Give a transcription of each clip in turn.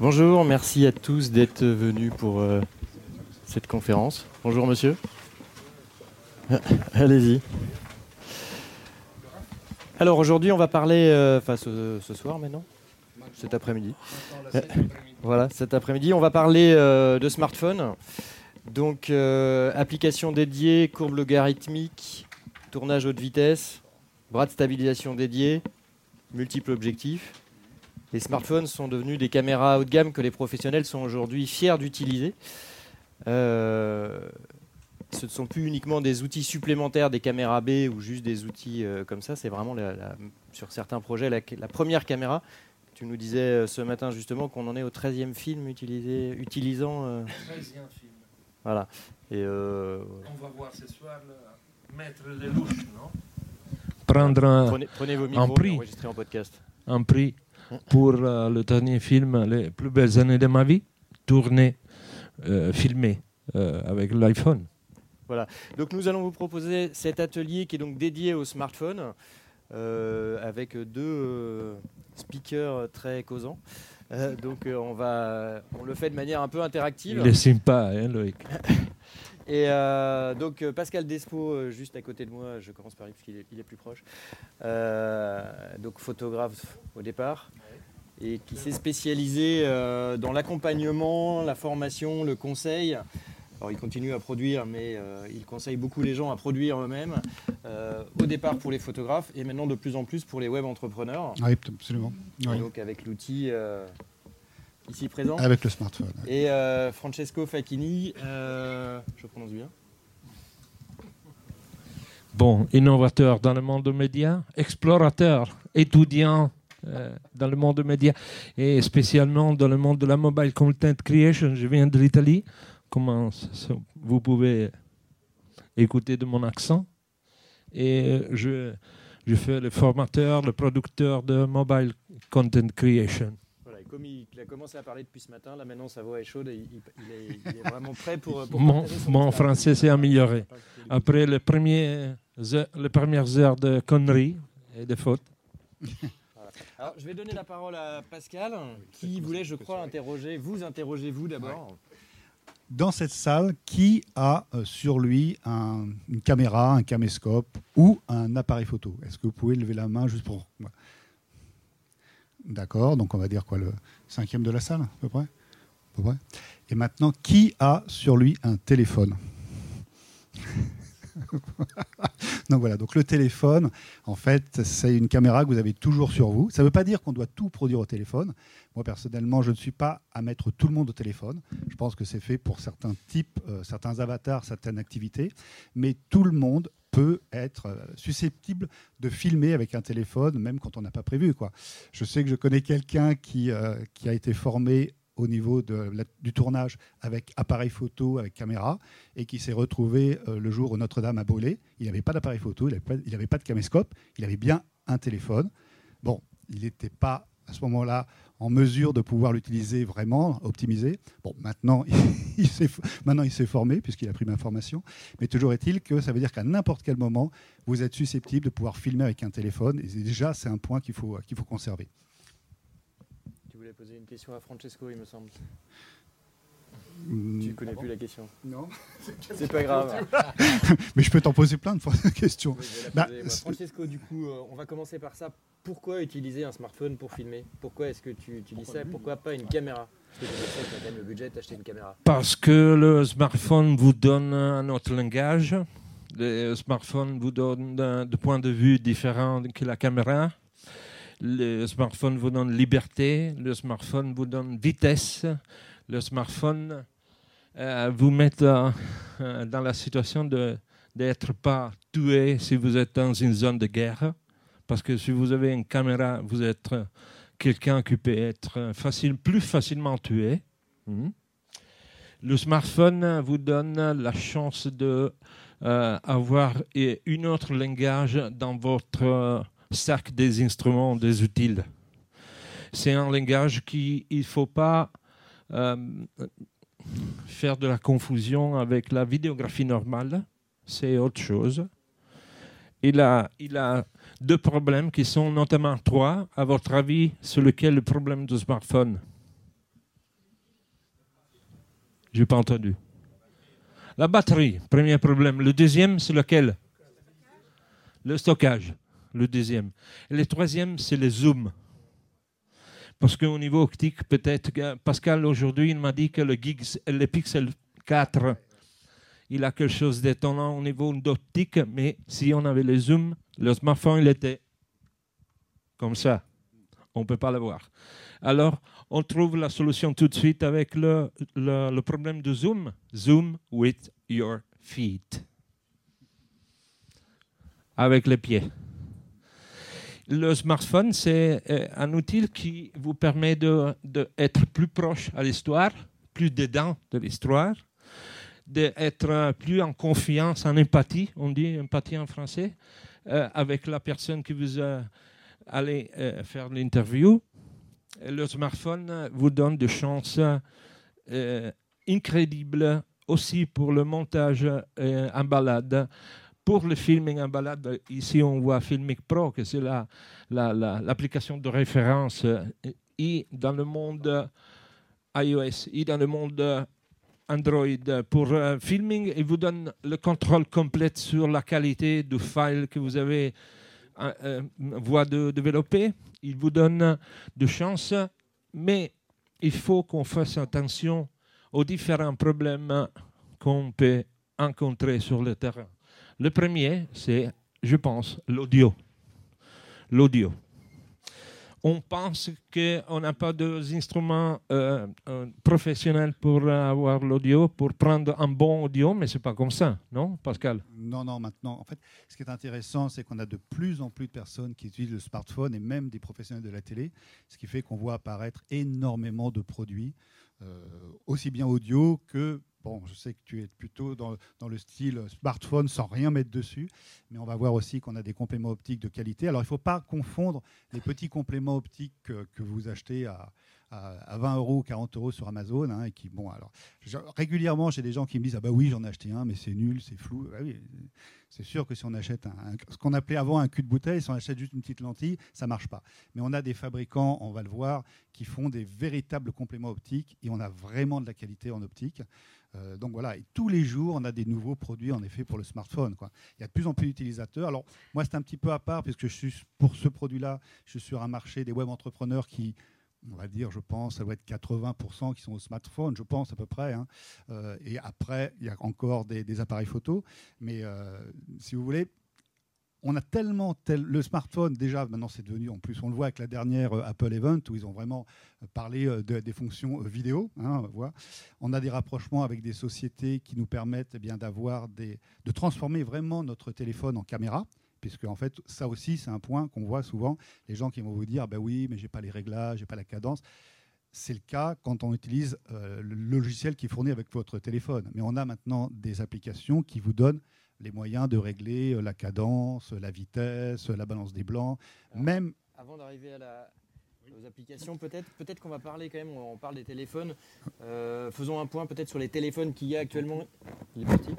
Bonjour, merci à tous d'être venus pour euh, cette conférence. Bonjour monsieur. Allez-y. Alors aujourd'hui on va parler, euh, enfin ce, soir maintenant, cet après-midi. Voilà, cet après-midi on va parler euh, de smartphone. Donc euh, application dédiée, courbe logarithmique, tournage haute vitesse, bras de stabilisation dédié, multiples objectifs. Les smartphones sont devenus des caméras haut de gamme que les professionnels sont aujourd'hui fiers d'utiliser. Euh, ce ne sont plus uniquement des outils supplémentaires des caméras B ou juste des outils euh, comme ça. C'est vraiment la- la- sur certains projets la, la première caméra. Tu nous disais euh, ce matin justement qu'on en est au 13e film utilisé, utilisant. euh, 13e film. voilà. Et euh, On va voir ce soir le Maître de louche, non? Prendre un, prenez, prenez vos un micros prix. et enregistrez en podcast. un prix pour euh, le dernier film, Les plus belles années de ma vie, tourné, euh, filmé euh, avec l'iPhone. Donc nous allons vous proposer cet atelier qui est donc dédié au smartphone avec deux speakers très causants. Donc on va, on le fait de manière un peu interactive. Il est sympa, hein, Loïc Et euh, donc euh, Pascal Despo, euh, juste à côté de moi, je commence par lui parce qu'il est, il est plus proche. Euh, donc photographe au départ et qui s'est spécialisé euh, dans l'accompagnement, la formation, le conseil. Alors il continue à produire, mais il conseille beaucoup les gens à produire eux-mêmes. au départ pour les photographes et maintenant de plus en plus pour les web entrepreneurs. Oui, absolument. Oui. Donc avec l'outil ici présent. Avec le smartphone. Et euh, Francesco Facchini, euh, je prononce bien. Bon, innovateur dans le monde des médias, explorateur, étudiant euh, dans le monde des médias et spécialement dans le monde de la mobile content creation. Je viens de l'Italie, comme ça- vous pouvez écouter de mon accent? Et je, je fais le formateur, le producteur de mobile content creation. Comme il, il a commencé à parler depuis ce matin, là maintenant sa voix est chaude et il, il est, il est vraiment prêt pour. pour Mon, français s'est amélioré. Après les, premiers heures- les premières heures de conneries et de fautes. Alors, je vais donner la parole à Pascal, qui voulait, je crois, interroger, vous interroger vous d'abord. Dans cette salle, qui a euh, sur lui un- une caméra, un caméscope ou un appareil photo? Est-ce que vous pouvez lever la main juste pour. D'accord, donc on va dire quoi, le cinquième de la salle, à peu près, peu près. Et maintenant, qui a sur lui un téléphone? Donc voilà, donc le téléphone, en fait, c'est une caméra que vous avez toujours sur vous. Ça ne veut pas dire qu'on doit tout produire au téléphone. Moi, personnellement, je ne suis pas à mettre tout le monde au téléphone. Je pense que c'est fait pour certains types, euh, certains avatars, certaines activités. Mais tout le monde peut être euh, susceptible de filmer avec un téléphone, même quand on n'a pas prévu. Quoi. Je sais que je connais quelqu'un qui, euh, qui a été formé au niveau de du tournage avec appareil photo, avec caméra, et qui s'est retrouvé euh, le jour où Notre-Dame a brûlé. Il n'avait pas d'appareil photo, il n'avait pas, pas de caméscope, il avait bien un téléphone. Bon, il n'était pas à ce moment-là en mesure de pouvoir l'utiliser vraiment, optimiser. Bon, maintenant, il s'est, formé puisqu'il a pris ma formation. Mais toujours est-il que ça veut dire qu'à n'importe quel moment, vous êtes susceptible de pouvoir filmer avec un téléphone. Et déjà, c'est un point qu'il faut, qu'il faut conserver. Tu voulais poser une question à Francesco, il me semble. Tu ne connais plus la question. Non. C'est pas grave. Mais je peux t'en poser plein de fois de questions. Oui, Bah, Francesco, du coup, euh, on va commencer par ça. Pourquoi utiliser un smartphone pour filmer? Pourquoi est-ce que tu utilises ça Pourquoi pas une caméra? Parce que tu sais que tu as quand même le budget d'acheter une caméra. Parce que le smartphone vous donne un autre langage. Le smartphone vous donne un de point de vue différent que la caméra. Le smartphone vous donne liberté. Le smartphone vous donne vitesse. Le smartphone euh, vous met euh, euh, dans la situation d'être pas tué si vous êtes dans une zone de guerre. Parce que si vous avez une caméra, vous êtes euh, quelqu'un qui peut être euh, facile, plus facilement tué. Mhm. Le smartphone vous donne la chance de euh, avoir une autre langage dans votre euh, sac des instruments, des outils. C'est un langage qui il faut pas euh, faire de la confusion avec la vidéographie normale. C'est autre chose. Il a, il a deux problèmes qui sont notamment trois. À votre avis, sur lequel le problème du smartphone? J'ai pas entendu. La batterie, premier problème. Le deuxième, c'est lequel? Le stockage, le deuxième. Et le troisième, c'est le zoom. Parce qu'au niveau optique, peut-être Pascal aujourd'hui, il m'a dit que le, le Pixel 4, il a quelque chose d'étonnant au niveau d'optique, mais si on avait le zoom, le smartphone, il était comme ça. On ne peut pas le voir. Alors, on trouve la solution tout de suite avec le, le, problème de zoom. Zoom with your feet. Avec les pieds. Le smartphone, c'est euh, un outil qui vous permet d'être de, plus proche à l'histoire, plus dedans de l'histoire, d'être plus en confiance, en empathie, on dit empathie en français, euh, avec la personne qui vous allez euh, faire l'interview le smartphone vous donne des chances euh, incroyables aussi pour le montage euh, en balade. Pour le filming en balade, ici on voit Filmic Pro, que c'est l'application la, de référence et dans le monde iOS et dans le monde Android. Pour euh, filming, il vous donne le contrôle complet sur la qualité du file que vous avez euh, voie de développer il vous donne de chance, mais il faut qu'on fasse attention aux différents problèmes qu'on peut rencontrer sur le terrain. Le premier, c'est, je pense, l'audio. L'audio on pense qu'on n'a pas d'instruments euh, professionnels pour avoir l'audio, pour prendre un bon audio, mais ce n'est pas comme ça, non, Pascal? Non, non, maintenant, en fait, ce qui est intéressant, c'est qu'on a de plus en plus de personnes qui utilisent le smartphone et même des professionnels de la télé, ce qui fait qu'on voit apparaître énormément de produits, euh, aussi bien audio que Bon, je sais que tu es plutôt dans, le style smartphone sans rien mettre dessus, mais on va voir aussi qu'on a des compléments optiques de qualité. Alors, il ne faut pas confondre les petits compléments optiques que, que vous achetez à, à, 20 euros ou 40 euros sur Amazon. Hein, et qui, bon, alors, régulièrement, j'ai des gens qui me disent Ah bah oui, j'en ai acheté un, mais c'est nul, c'est flou. Bah c'est sûr que si on achète ce qu'on appelait avant un cul de bouteille, si on achète juste une petite lentille, ça marche pas. Mais on a des fabricants, on va le voir, qui font des véritables compléments optiques et on a vraiment de la qualité en optique. Euh, donc voilà, et tous les jours, on a des nouveaux produits en effet pour le smartphone. Quoi. Il y a de plus en plus d'utilisateurs. Alors moi, c'est un petit peu à part puisque je suis pour ce produit-là, je suis sur un marché des web entrepreneurs qui on va dire, je pense, ça doit être 80% qui sont au smartphone, je pense à peu près. Hein. Euh, et après, il y a encore des, appareils photo. Mais euh, si vous voulez, on a tellement le smartphone déjà maintenant c'est devenu en plus on le voit avec la dernière euh, Apple Event où ils ont vraiment parlé des fonctions vidéo. Hein, on a des rapprochements avec des sociétés qui nous permettent eh bien d'avoir des de transformer vraiment notre téléphone en caméra puisque en fait, ça aussi, c'est un point qu'on voit souvent. Les gens qui vont vous dire, ben oui, mais j'ai pas les réglages, j'ai pas la cadence. C'est le cas quand on utilise euh, le logiciel qui est fourni avec votre téléphone. Mais on a maintenant des applications qui vous donnent les moyens de régler euh, la cadence, la vitesse, la balance des blancs, même. Avant d'arriver à la, aux applications peut-être. Peut-être qu'on va parler quand même, on parle des téléphones. Euh, faisons un point peut-être sur les téléphones qu'il y a actuellement. Il est parti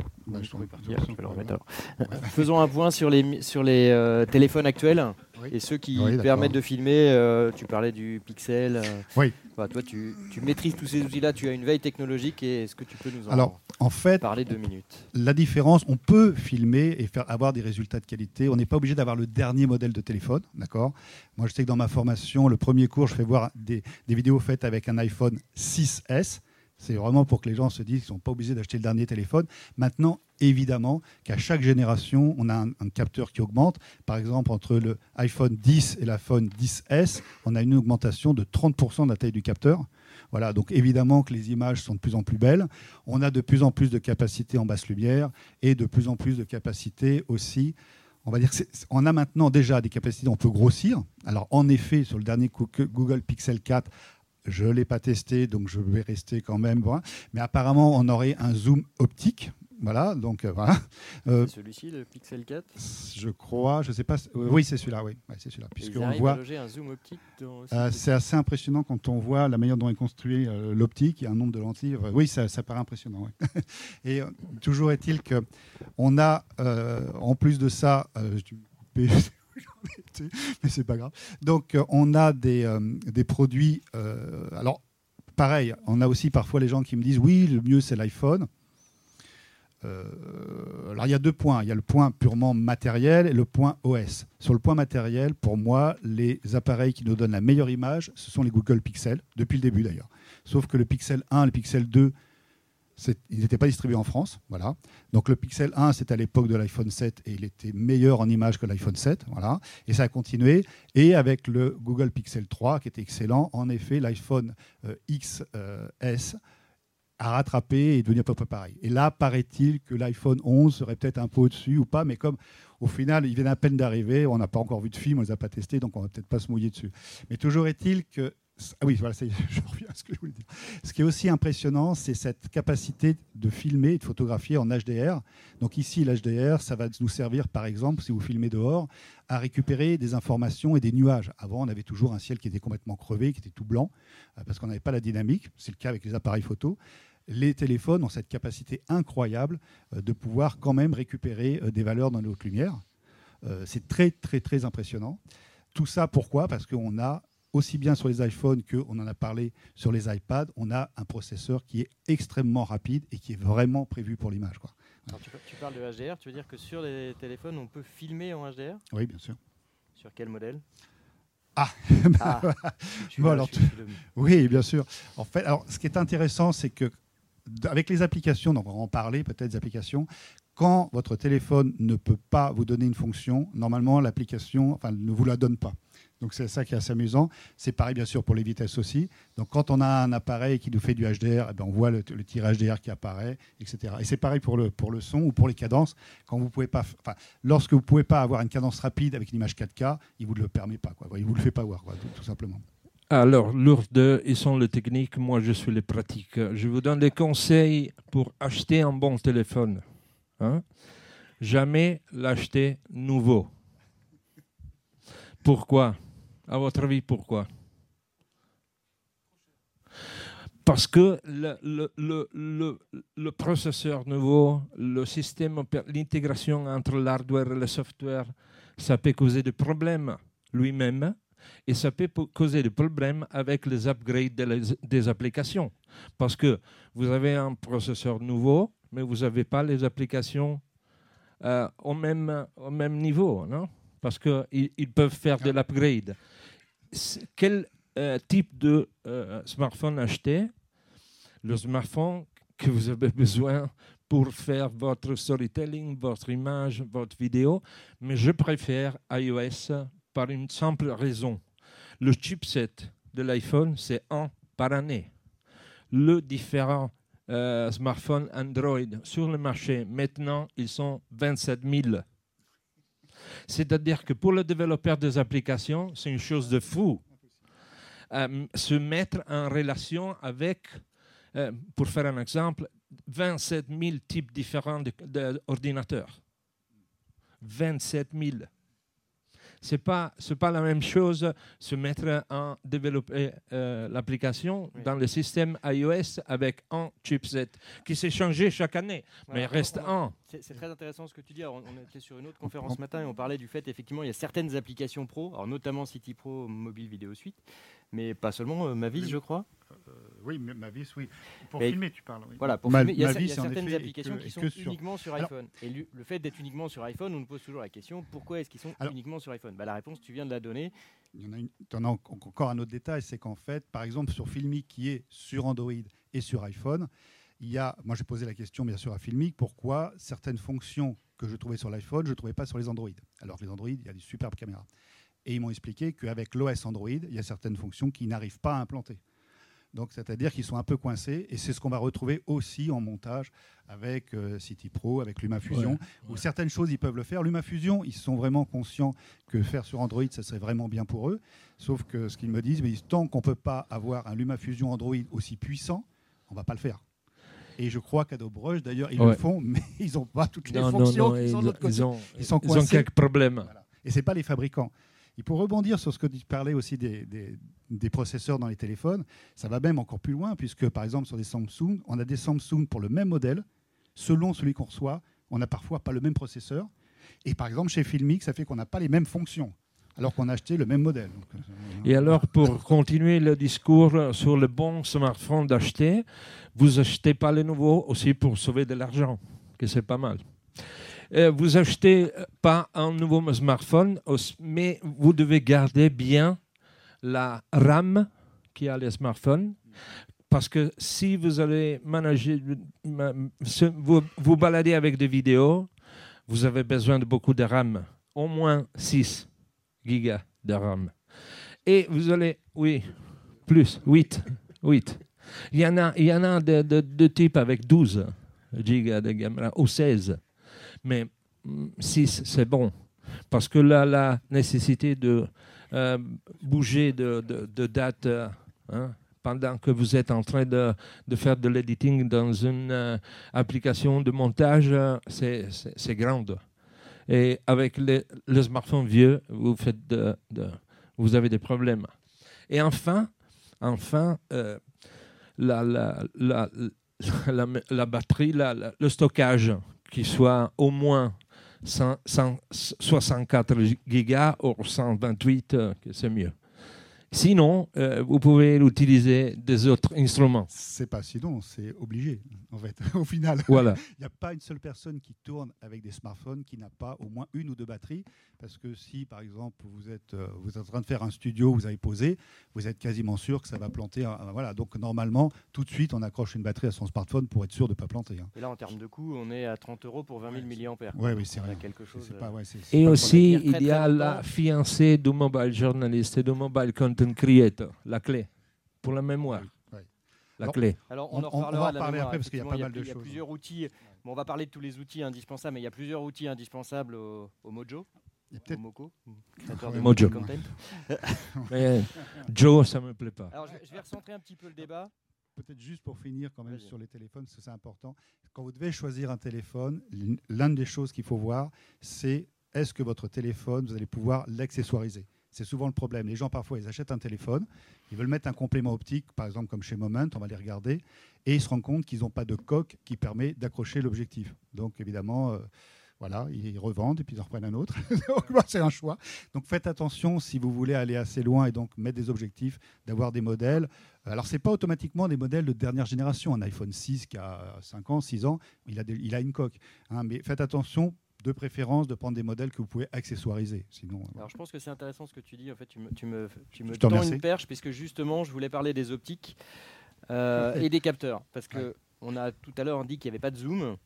Faisons un point sur les, sur les euh, téléphones actuels et ceux qui permettent de filmer. Euh, tu parlais du Pixel. oui. toi, tu, tu, maîtrises tous ces outils-là, tu as une veille technologique et est-ce que tu peux nous en Alors, en fait, parler deux minutes? La différence, on peut filmer et faire avoir des résultats de qualité. On n'est pas obligé d'avoir le dernier modèle de téléphone, d'accord? Moi, je sais que dans ma formation, le premier cours, je fais voir des, des vidéos faites avec un iPhone 6S. C'est vraiment pour que les gens se disent qu'ils ne sont pas obligés d'acheter le dernier téléphone. Maintenant, évidemment qu'à chaque génération, on a un, capteur qui augmente. Par exemple, entre le iPhone 10 et l'iPhone 10S, on a une augmentation de 30% de la taille du capteur. Voilà, donc évidemment que les images sont de plus en plus belles. On a de plus en plus de capacité en basse lumière et de plus en plus de capacité aussi. On va dire on a maintenant déjà des capacités, on peut grossir. Alors en effet, sur le dernier Google Pixel 4, je ne l'ai pas testé, donc je vais rester quand même. Mais apparemment, on aurait un zoom optique. Voilà, donc euh, voilà. Euh, c'est celui-ci, le Pixel 4 Je crois, je ne sais pas. oui, c'est celui-là, oui. c'est celui-là. Puisqu'on voit. un zoom optique euh, C'est assez impressionnant quand on voit la manière dont est construit l'optique et un nombre de lentilles. oui, ça, ça, paraît impressionnant. et toujours est-il qu'on a, en plus de ça, mais c'est pas grave. Donc, euh, on a des, euh, des produits. Euh, alors, pareil, on a aussi parfois les gens qui me disent oui, le mieux c'est l'iPhone. Alors il y a deux points. Il y a le point purement matériel et le point OS. Sur le point matériel, pour moi, les appareils qui nous donnent la meilleure image, ce sont les Google Pixel, depuis le début d'ailleurs. Sauf que le Pixel 1, le Pixel 2, ils n'étaient pas distribués en France. Voilà. Donc le Pixel 1, c'était à l'époque de l'iPhone 7 et il était meilleur en image que l'iPhone 7. Voilà. Et ça a continué. Et avec le Google Pixel 3, qui était excellent, en effet, l'iPhone euh, XS à rattraper et devenir à peu près pareil. Et là, paraît-il que l'iPhone 11 serait peut-être un peu au-dessus ou pas, mais comme au final, il vient à peine d'arriver, on n'a pas encore vu de film, on ne les a pas testés, donc on va peut-être pas se mouiller dessus. Mais toujours est-il que ah oui, voilà, je reviens à ce que je voulais dire. Ce qui est aussi impressionnant, c'est cette capacité de filmer et de photographier en HDR. Donc ici, l'HDR, ça va nous servir, par exemple, si vous filmez dehors, à récupérer des informations et des nuages. Avant, on avait toujours un ciel qui était complètement crevé, qui était tout blanc, euh, parce qu'on n'avait pas la dynamique. C'est le cas avec les appareils photo les téléphones ont cette capacité incroyable euh, de pouvoir quand même récupérer euh, des valeurs dans les hautes lumières. C'est très, très, très impressionnant. Tout ça, pourquoi? Parce qu'on a, aussi bien sur les iPhones qu'on en a parlé sur les iPads, on a un processeur qui est extrêmement rapide et qui est vraiment prévu pour l'image. Tu, parles de HDR, tu veux dire que sur les téléphones, on peut filmer en HDR Oui, bien sûr. Sur quel modèle? Ah, ah. Oui, bien sûr. En fait, alors, ce qui est intéressant, c'est que avec les applications, donc on va en parler peut-être des applications, quand votre téléphone ne peut pas vous donner une fonction, normalement l'application enfin, ne vous la donne pas. Donc c'est ça qui est assez amusant. C'est pareil bien sûr pour les vitesses aussi. Donc quand on a un appareil qui nous fait du HDR, eh bien, on voit le, le tir HDR qui apparaît, etc. Et c'est pareil pour le, pour le son ou pour les cadences. Quand vous pouvez pas, enfin, lorsque vous pouvez pas avoir une cadence rapide avec une image 4K, il vous le permet pas. Quoi. Il vous le fait pas voir, tout simplement. Alors, lourdes, ils sont les techniques, moi je suis les pratiques. Je vous donne des conseils pour acheter un bon téléphone. Hein. Jamais l'acheter nouveau. Pourquoi? À votre avis, pourquoi? Parce que le, processeur nouveau, le système, l'intégration entre l'hardware et le software, ça peut causer des problèmes lui-même et ça peut causer des problèmes avec les upgrades des, applications. Parce que vous avez un processeur nouveau, mais vous n'avez pas les applications euh, au, même, au même niveau, non? Parce qu'ils ils peuvent faire de l'upgrade. Quel euh, type de euh, smartphone acheter? Le smartphone que vous avez besoin pour faire votre storytelling, votre image, votre vidéo, mais je préfère iOS par une simple raison. Le chipset de l'iPhone, c'est un par année. Le différent euh, smartphone Android sur le marché, maintenant, ils sont 27 000. C'est-à-dire que pour le développeur des applications, c'est une chose de fou. Euh, se mettre en relation avec, euh, pour faire un exemple, 27 000 types différents d'ordinateurs. 27 000 c'est pas c'est pas la même chose se mettre en développer euh, l'application dans le système iOS avec un chipset qui s'est changé chaque année, mais reste un. C'est très intéressant ce que tu dis. on était sur une autre conférence ce matin et on parlait du fait effectivement il y a certaines applications pro, alors notamment City Pro Mobile Vidéo Suite, mais pas seulement euh, Mavis, je crois. Euh, oui, Mavis, oui. Pour filmer, tu parles. Voilà, pour filmer, il y a, certaines applications qui sont uniquement sur, iPhone. et le, fait d'être uniquement sur iPhone, on nous pose toujours la question pourquoi est-ce qu'ils sont uniquement sur iPhone? Bah, La réponse, tu viens de la donner. Il y en a, une, en as encore un autre détail, c'est qu'en fait, par exemple, sur Filmic qui est sur Android et sur iPhone, il y a, moi j'ai posé la question bien sûr à Filmic, pourquoi certaines fonctions que je trouvais sur l'iPhone, je ne trouvais pas sur les Android? Alors les Android, il y a des superbes caméras. Et ils m'ont expliqué qu'avec l'OS Android, il y a certaines fonctions qui n'arrivent pas à implanter. Donc, c'est-à-dire qu'ils sont un peu coincés, et c'est ce qu'on va retrouver aussi en montage avec euh, City Pro, avec LumaFusion, où certaines choses ils peuvent le faire. LumaFusion, ils sont vraiment conscients que faire sur Android, ça serait vraiment bien pour eux. Sauf que ce qu'ils me disent, mais tant qu'on peut pas avoir un LumaFusion Android aussi puissant, on va pas le faire. Et je crois qu'Adobe Rush, d'ailleurs, ils le font, mais ils n'ont pas toutes les fonctions qui sont de côté. Ils, ont, ils, sont ils ont quelques problèmes. Et ce n'est pas les fabricants. Et pour rebondir sur ce que tu parlais aussi des, des, processeurs dans les téléphones, ça va même encore plus loin, puisque par exemple sur des Samsung, on a des Samsung pour le même modèle, selon celui qu'on reçoit, on n'a parfois pas le même processeur. Et par exemple chez Filmic, ça fait qu'on n'a pas les mêmes fonctions. Alors qu'on a acheté le même modèle. Euh, Et alors, pour continuer le discours sur le bon smartphone d'acheter, vous achetez pas les nouveaux aussi pour sauver de l'argent, que c'est pas mal. Euh, vous achetez pas un nouveau smartphone, mais vous devez garder bien la RAM qui a les smartphones. Parce que si vous allez manager, vous, vous baladez avec des vidéos, vous avez besoin de beaucoup de RAM, au moins 6 gigas de RAM. Et vous allez, oui, plus, 8, 8. Il y en a, il y en a de, de, type avec 12 gigas de caméra, ou 16. Mais 6, c'est bon. Parce que là, la nécessité de euh, bouger de, date euh, hein, pendant que vous êtes en train de, faire de l'editing dans une euh, application de montage, c'est grande. Et avec les- le smartphone vieux, vous, faites vous avez des problèmes. Et enfin, enfin la, la, la, la, batterie, le stockage, qui soit au moins 100 100 64 gigas ou 128, euh, que c'est mieux. Sinon, euh, vous pouvez utiliser des autres instruments. c'est pas sinon, c'est obligé, en fait, au final. Voilà. Il n'y a pas une seule personne qui tourne avec des smartphones qui n'a pas au moins une ou deux batteries. Parce que si, par exemple, vous êtes, euh, vous êtes en train de faire un studio, vous avez posé, vous êtes quasiment sûr que ça va planter. un- voilà. Donc, normalement, tout de suite, on accroche une batterie à son smartphone pour être sûr de ne pas planter. hein. Et là, en termes de coût, on est à 30 euros pour 20 000 mAh. Ouais, oui, c'est rien. quelque chose. Euh, pas- ouais, Et aussi, Très, très il y a la fiancée du mobile journalist et du mobile content creator, la clé, pour la mémoire. La Alors, clé. Alors, on, On- en on va en parler après parce qu'il y a pas mal de Il y a choses. plusieurs outils. Bon, on va parler de tous les outils indispensables, mais il y a plusieurs outils indispensables au, au Mojo, peut-être Moco, créateur de Mojo. content. Mais Joe, ça me plaît pas. Alors, je, je vais recentrer un petit peu le débat. Peut-être juste pour finir quand même sur les téléphones, parce que c'est important. Quand vous devez choisir un téléphone, l'une des choses qu'il faut voir, c'est est-ce que votre téléphone, vous allez pouvoir l'accessoiriser? C'est souvent le problème. Les gens, parfois, ils achètent un téléphone, ils veulent mettre un complément optique, par exemple comme chez Moment, on va les regarder, et ils se rendent compte qu'ils n'ont pas de coque qui permet d'accrocher l'objectif. Donc, évidemment, euh, voilà, ils revendent et puis ils en reprennent un autre. C'est un choix. Donc, faites attention si vous voulez aller assez loin et donc mettre des objectifs, d'avoir des modèles. Alors, ce n'est pas automatiquement des modèles de dernière génération. Un iPhone 6 qui a 5 ans, 6 ans, il a, il a une coque. hein. mais faites attention, de préférence, de prendre des modèles que vous pouvez accessoiriser. Sinon, Alors, je pense que c'est intéressant ce que tu dis. En fait, tu me, tu me, tu me tends une perche, puisque justement, je voulais parler des optiques euh, et des capteurs. Parce que Ouais. on a tout à l'heure dit qu'il n'y avait pas de zoom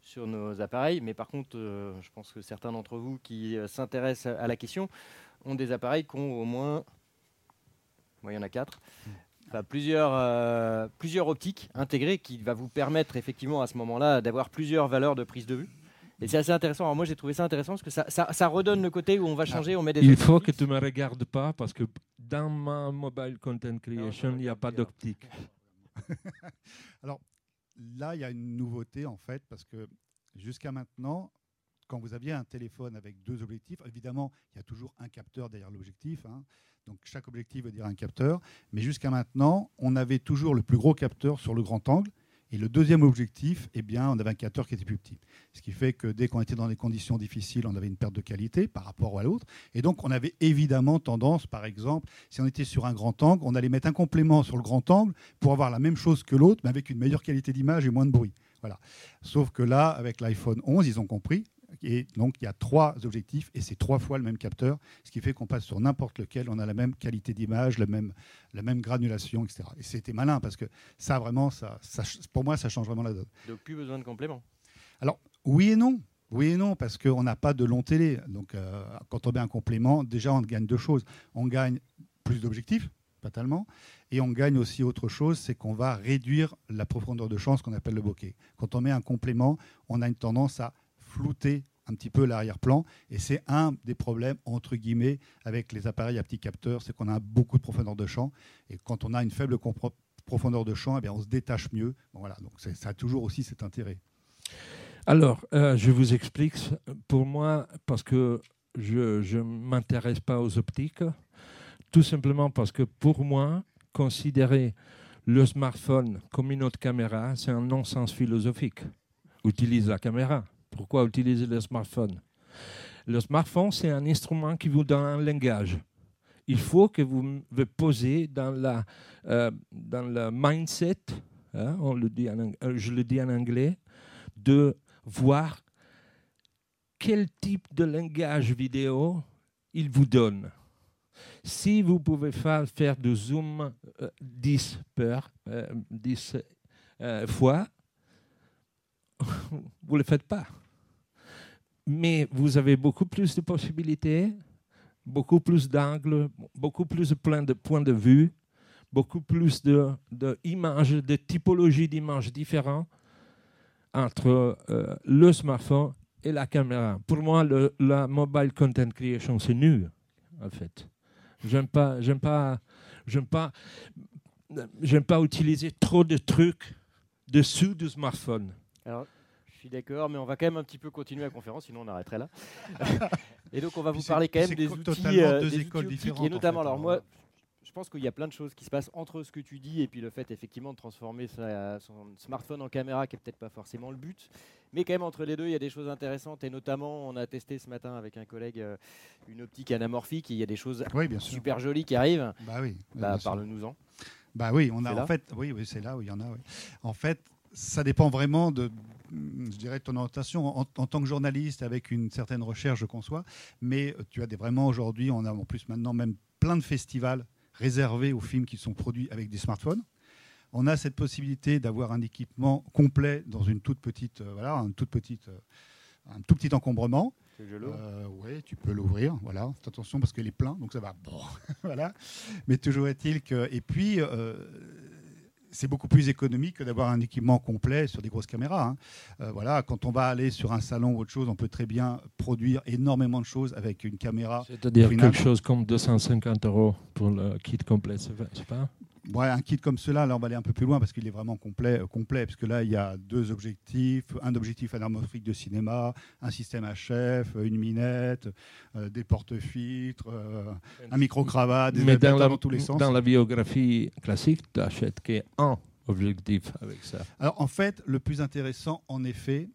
sur nos appareils, mais par contre, euh, je pense que certains d'entre vous qui euh, s'intéressent à la question ont des appareils qui ont au moins, moi, il y en a quatre, enfin, plusieurs, euh, plusieurs optiques intégrées qui va vous permettre effectivement à ce moment-là d'avoir plusieurs valeurs de prise de vue. Et c'est assez intéressant. Alors moi, j'ai trouvé ça intéressant parce que ça, ça, ça redonne le côté où on va changer, on met des Il optiques faut que tu me regardes pas parce que dans ma mobile content creation, il n'y a pas d'optique. Là, il y a une nouveauté en fait, parce que jusqu'à maintenant, quand vous aviez un téléphone avec deux objectifs, évidemment, il y a toujours un capteur derrière l'objectif. hein. donc chaque objectif veut dire un capteur. Mais jusqu'à maintenant, on avait toujours le plus gros capteur sur le grand angle. Et le deuxième objectif, eh bien, on avait un capteur qui était plus petit. Ce qui fait que dès qu'on était dans des conditions difficiles, on avait une perte de qualité par rapport à l'autre. Et donc, on avait évidemment tendance, par exemple, si on était sur un grand angle, on allait mettre un complément sur le grand angle pour avoir la même chose que l'autre, mais avec une meilleure qualité d'image et moins de bruit. Voilà. Sauf que là, avec l'iPhone 11, ils ont compris. Et donc, il y a trois objectifs et c'est trois fois le même capteur, ce qui fait qu'on passe sur n'importe lequel, on a la même qualité d'image, la même, la même granulation, etc. Et c'était malin parce que ça, vraiment, ça, ça, pour moi, ça change vraiment la donne. Donc plus besoin de compléments. Oui et non. Oui et non, parce qu'on n'a pas de long télé. Donc, euh, quand on met un complément, déjà, on gagne deux choses. On gagne plus d'objectifs, fatalement, et on gagne aussi autre chose, c'est qu'on va réduire la profondeur de champ, ce qu'on appelle le bokeh. Quand on met un complément, on a une tendance à flouter un petit peu l'arrière-plan, et c'est un des problèmes, entre guillemets, avec les appareils à petits capteurs, c'est qu'on a beaucoup de profondeur de champ, et quand on a une faible profondeur de champ, eh bien, on se détache mieux. Voilà, donc ça a toujours aussi cet intérêt. Alors, euh, je vous explique. Pour moi, parce que je ne m'intéresse pas aux optiques, tout simplement parce que pour moi, considérer le smartphone comme une autre caméra, c'est un non-sens philosophique. Utilise la caméra. Pourquoi utiliser le smartphone? Le smartphone, c'est un instrument qui vous donne un langage. Il faut que vous vous posez dans, euh, dans le mindset, hein, euh, je le dis en anglais, de voir quel type de langage vidéo il vous donne. Si vous pouvez faire, faire du zoom 10, peur, 10 fois, vous ne le faites pas. Mais vous avez beaucoup plus de possibilités, beaucoup plus d'angles, beaucoup plus de, plein de points de vue, beaucoup plus d'images, de, de typologies d'images différentes entre euh, le smartphone et la caméra. Pour moi, le, la mobile content creation, c'est nul, en fait. J'aime pas, j'aime pas, j'aime pas, j'aime pas utiliser trop de trucs dessous du smartphone. Alors, je suis d'accord, mais on va quand même un petit peu continuer la conférence, sinon on arrêterait là. et donc, on va vous parler quand même des outils, euh, des écoles outils différentes, et notamment, alors moi, je pense qu'il y a plein de choses qui se passent entre ce que tu dis et puis le fait effectivement de transformer sa, son smartphone en caméra, qui est peut-être pas forcément le but, mais quand même entre les deux, il y a des choses intéressantes et notamment, on a testé ce matin avec un collègue euh, une optique anamorphique. Et il y a des choses oui, bien super jolies qui arrivent. Bah oui. Bah, Parle-nous-en. Bah oui, on a en fait, oui, oui c'est là où il y en a. Oui. En fait, ça dépend vraiment de, je dirais, ton orientation en, en, tant que journaliste avec une certaine recherche, je conçois. Mais tu as des, vraiment aujourd'hui, on a en plus maintenant même plein de festivals réservés aux films qui sont produits avec des smartphones. On a cette possibilité d'avoir un équipement complet dans une toute petite, euh, voilà, une toute petite, euh, un tout petit encombrement. Euh, oui, tu peux l'ouvrir. Voilà, attention parce qu'il est plein, donc ça va. Bon, voilà. Mais toujours est-il que. Et puis, euh, c'est beaucoup plus économique que d'avoir un équipement complet sur des grosses caméras. Hein. Euh, voilà, quand on va aller sur un salon ou autre chose, on peut très bien produire énormément de choses avec une caméra. C'est-à-dire quelque chose comme 250 euros pour le kit complet, c'est pas Ouais, un kit comme cela, là, on va aller un peu plus loin parce qu'il est vraiment complet, euh, complet, parce que là, il y a deux objectifs, un objectif anamorphique de cinéma, un système HF, une minette, euh, des porte-filtres, euh, un micro-cravate, des Mais dans, dans tous les sens. Dans la biographie classique, tu achètes qu'un objectif avec ça. Alors, en fait, le plus intéressant, en effet,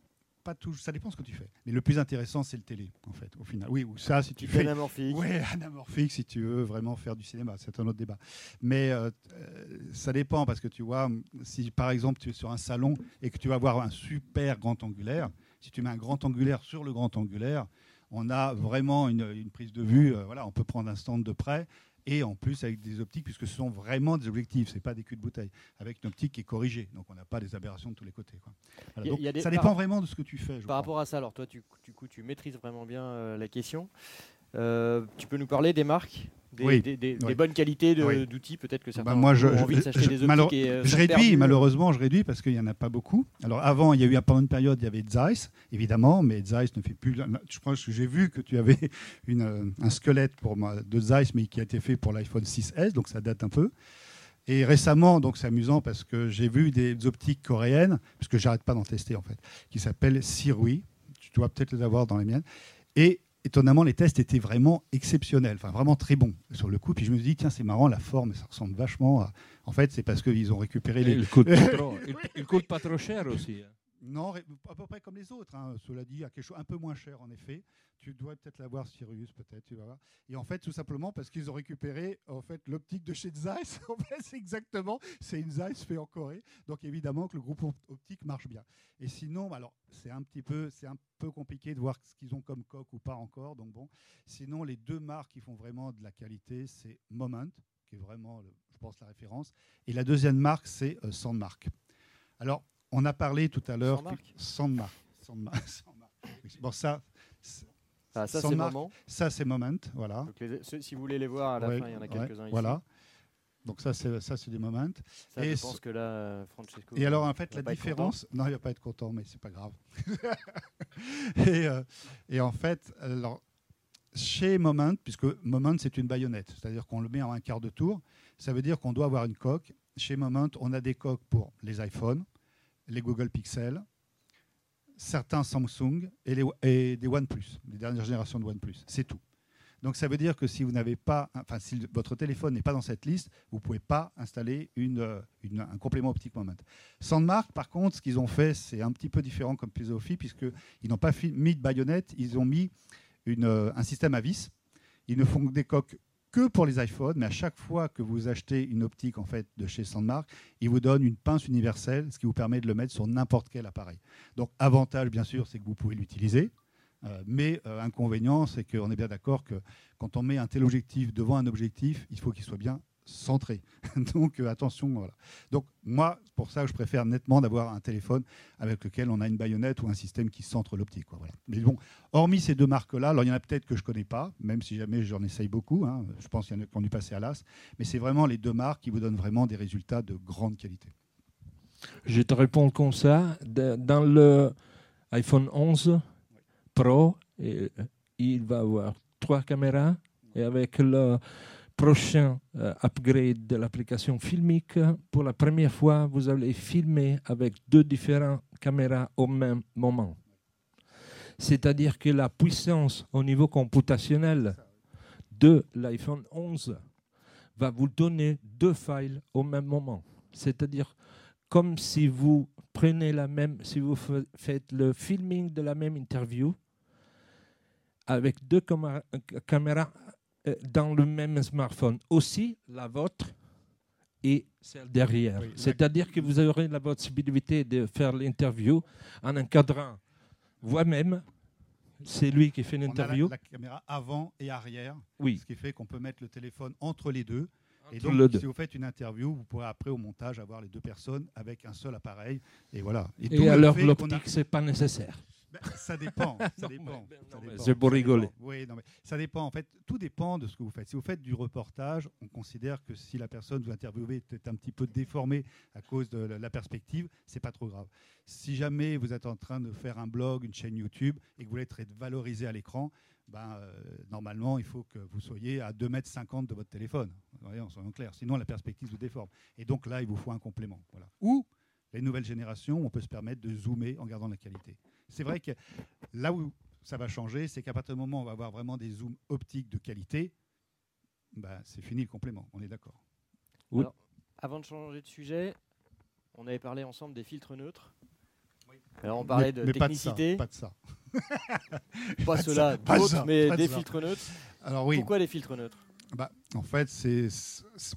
pas tout, ça dépend ce que tu fais. Mais le plus intéressant, c'est le télé, en fait, au final. Oui, ou ça, si tu fais. Anamorphique. Oui, anamorphique, si tu veux vraiment faire du cinéma, c'est un autre débat. Mais euh, euh, ça dépend, parce que tu vois, si par exemple tu es sur un salon et que tu vas voir un super grand angulaire, si tu mets un grand angulaire sur le grand angulaire, on a vraiment une, une prise de vue. Euh, voilà, on peut prendre un stand de près et en plus avec des optiques, puisque ce sont vraiment des objectifs, ce n'est pas des culs de bouteille, avec une optique qui est corrigée, donc on n'a pas des aberrations de tous les côtés. Quoi. Voilà, donc, y a des, ça dépend vraiment de ce que tu fais. par crois. rapport à ça, alors toi, tu, du coup, tu maîtrises vraiment bien euh, la question. Euh, tu peux nous parler des marques des, oui, des, des, oui. des, bonnes qualités d'outils, oui. peut-être que certains bah moi, je, ont envie de s'acheter des euh, je réduis, malheureusement, je réduis parce qu'il n'y en a pas beaucoup. Alors avant, il y a eu pendant une période, il y avait Zeiss, évidemment, mais Zeiss ne fait plus. Je crois que j'ai vu que tu avais une, un squelette pour moi, de Zeiss, mais qui a été fait pour l'iPhone 6S, donc ça date un peu. Et récemment, donc c'est amusant parce que j'ai vu des optiques coréennes, parce que j'arrête pas d'en tester en fait, qui s'appellent Sirui. Tu dois peut-être les avoir dans les miennes. Et étonnamment, les tests étaient vraiment exceptionnels, enfin vraiment très bons sur le coup. Puis je me suis dit, tiens, c'est marrant, la forme, ça ressemble vachement à. En fait, c'est parce qu'ils ont récupéré les. Il coûte, pas trop, il, il coûte pas trop cher aussi. Non, à peu près comme les autres. Hein. Cela dit, à quelque chose un peu moins cher en effet. Tu dois peut-être l'avoir Sirius, peut-être. Et en fait, tout simplement parce qu'ils ont récupéré en fait l'optique de chez Zeiss. En fait, c'est exactement, c'est une Zeiss fait en Corée. Donc évidemment que le groupe optique marche bien. Et sinon, alors c'est un petit peu, c'est un peu compliqué de voir ce qu'ils ont comme coque ou pas encore. Donc bon, sinon les deux marques qui font vraiment de la qualité, c'est Moment, qui est vraiment, je pense, la référence, et la deuxième marque, c'est euh, Sandmark. Alors on a parlé tout à l'heure. Sandmark. Sandmark. Bon, ça. Ah, ça, c'est Moment. Ça, c'est Moment. Voilà. Les, si vous voulez les voir à la ouais, fin, il y en a quelques-uns ouais, ici. Voilà. Donc ça, c'est ça, c'est des moments. Ça, et je pense que là, Francesco. Et alors, en fait, la différence. Non, il va pas être content, mais c'est pas grave. et, euh, et, en fait, alors, chez Moment, puisque Moment, c'est une baïonnette, c'est-à-dire qu'on le met en un quart de tour, ça veut dire qu'on doit avoir une coque. Chez Moment, on a des coques pour les iPhones, les Google Pixel, certains Samsung et, les, et des OnePlus, les dernières générations de OnePlus. C'est tout. Donc ça veut dire que si vous n'avez pas, enfin si votre téléphone n'est pas dans cette liste, vous ne pouvez pas installer une, une, un complément optique Moment. Sandmark, par contre, ce qu'ils ont fait, c'est un petit peu différent comme philosophie, puisqu'ils n'ont pas mis de baïonnette, ils ont mis euh, un système à vis. Ils ne font des coques que pour les iPhones, mais à chaque fois que vous achetez une optique en fait de chez Sandmark, ils vous donnent une pince universelle, ce qui vous permet de le mettre sur n'importe quel appareil. Donc avantage bien sûr, c'est que vous pouvez l'utiliser, euh, mais euh, inconvénient, c'est qu'on est bien d'accord que quand on met un tel objectif devant un objectif, il faut qu'il soit bien centré. Donc euh, attention, voilà. Donc moi, pour ça, je préfère nettement d'avoir un téléphone avec lequel on a une baïonnette ou un système qui centre l'optique. Voilà. Mais bon, hormis ces deux marques-là, alors il y en a peut-être que je connais pas, même si jamais j'en essaye beaucoup. Hein. je pense qu'il y en a qui ont dû passer à l'as. Mais c'est vraiment les deux marques qui vous donnent vraiment des résultats de grande qualité. Je te réponds comme ça. Dans le iPhone 11 Pro, il va avoir trois caméras et avec le prochain euh, upgrade de l'application filmique, pour la première fois, vous allez filmer avec deux différentes caméras au même moment. C'est-à-dire que la puissance au niveau computationnel de l'iPhone 11 va vous donner deux files au même moment. C'est-à-dire comme si vous prenez la même, si vous faites le filming de la même interview avec deux caméras dans le même smartphone. Aussi la vôtre et celle derrière. C'est-à-dire que vous aurez la possibilité de faire l'interview en encadrant vous-même. C'est lui qui fait l'interview. La, la, caméra avant et arrière. Oui. Ce qui fait qu'on peut mettre le téléphone entre les deux. et donc, si vous faites une interview, vous pourrez après au montage avoir les deux personnes avec un seul appareil. Et voilà. Et, alors l'optique, ce n'est pas nécessaire. Ben, ça dépend. Ça dépend. C'est pour rigoler. Oui, non, mais ça dépend. En fait, tout dépend de ce que vous faites. Si vous faites du reportage, on considère que si la personne vous interviewez est un petit peu déformée à cause de la perspective, c'est pas trop grave. Si jamais vous êtes en train de faire un blog, une chaîne YouTube et que vous voulez être valorisé à l'écran, ben, euh, normalement, il faut que vous soyez à 2,50 m de votre téléphone. Voyons, soyons clairs. Sinon, la perspective vous déforme. Et donc là, il vous faut un complément. Voilà. Ou les nouvelles générations, on peut se permettre de zoomer en gardant la qualité. C'est vrai que là où ça va changer, c'est qu'à partir du moment où on va avoir vraiment des zooms optiques de qualité, bah, c'est fini le complément, on est d'accord. avant de changer de sujet, on avait parlé ensemble des filtres neutres. Alors on parlait de technicité. Pas de ça. Pas, cela, d'autres, mais des filtres neutres. Alors oui. Pourquoi les filtres neutres? Bah, en fait,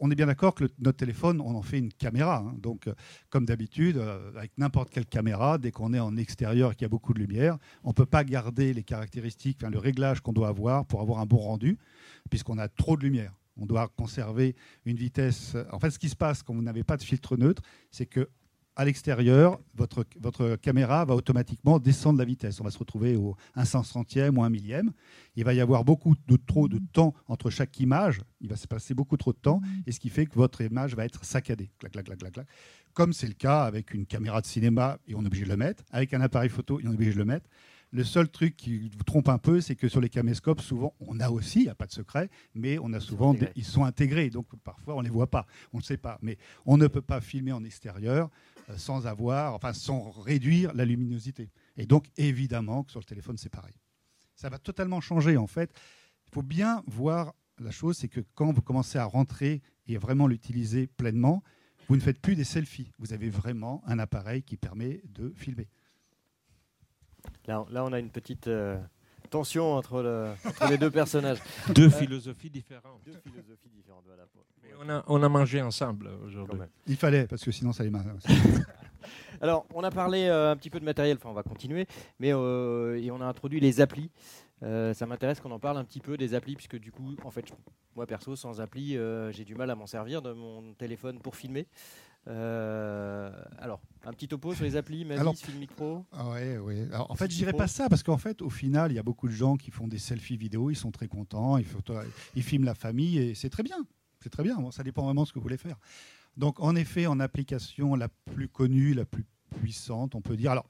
on est bien d'accord que notre téléphone, on en fait une caméra. Hein. Donc, euh, comme d'habitude, euh, avec n'importe quelle caméra, dès qu'on est en extérieur et qu'il y a beaucoup de lumière, on ne peut pas garder les caractéristiques, le réglage qu'on doit avoir pour avoir un bon rendu, puisqu'on a trop de lumière. On doit conserver une vitesse. En fait, ce qui se passe quand vous n'avez pas de filtre neutre, c'est que à l'extérieur, votre, votre caméra va automatiquement descendre la vitesse. On va se retrouver au 1 centième ou 1 millième. Il va y avoir beaucoup de trop de temps entre chaque image. Il va se passer beaucoup trop de temps, et ce qui fait que votre image va être saccadée. Clac, clac, clac, clac, clac. Comme c'est le cas avec une caméra de cinéma, et on est obligé de le mettre. Avec un appareil photo, on est obligé de le mettre. Le seul truc qui vous trompe un peu, c'est que sur les caméscopes, souvent, on a aussi, il n'y a pas de secret, mais on a souvent, ils sont intégrés. Donc parfois, on ne les voit pas, on ne sait pas. Mais on ne peut pas filmer en extérieur sans avoir, enfin, sans réduire la luminosité. Et donc, évidemment, que sur le téléphone, c'est pareil. Ça va totalement changer, en fait. Il faut bien voir la chose, c'est que quand vous commencez à rentrer et vraiment l'utiliser pleinement, vous ne faites plus des selfies. Vous avez vraiment un appareil qui permet de filmer. Là, là on a une petite euh, tension entre, les deux personnages. Deux philosophies différentes. Deux philosophies différentes, voilà. on, a, on a mangé ensemble aujourd'hui. Il fallait, parce que sinon ça allait mal. Alors, on a parlé euh, un petit peu de matériel, enfin on va continuer, mais euh, et on a introduit les applis. ça m'intéresse qu'on en parle un petit peu des applis, puisque du coup, en fait, moi perso, sans appli, j'ai du mal à m'en servir de mon téléphone pour filmer. Euh, alors, un petit topo sur les applis, Mavis, Filmic Pro ah ouais, ouais. Alors, En fait, je dirais pas ça parce qu'en fait, au final, il y a beaucoup de gens qui font des selfies vidéo, ils sont très contents, ils, ils filment la famille et c'est très bien. C'est très bien. ça dépend vraiment de ce que vous voulez faire. Donc, en effet, en application la plus connue, la plus puissante, on peut dire. Alors,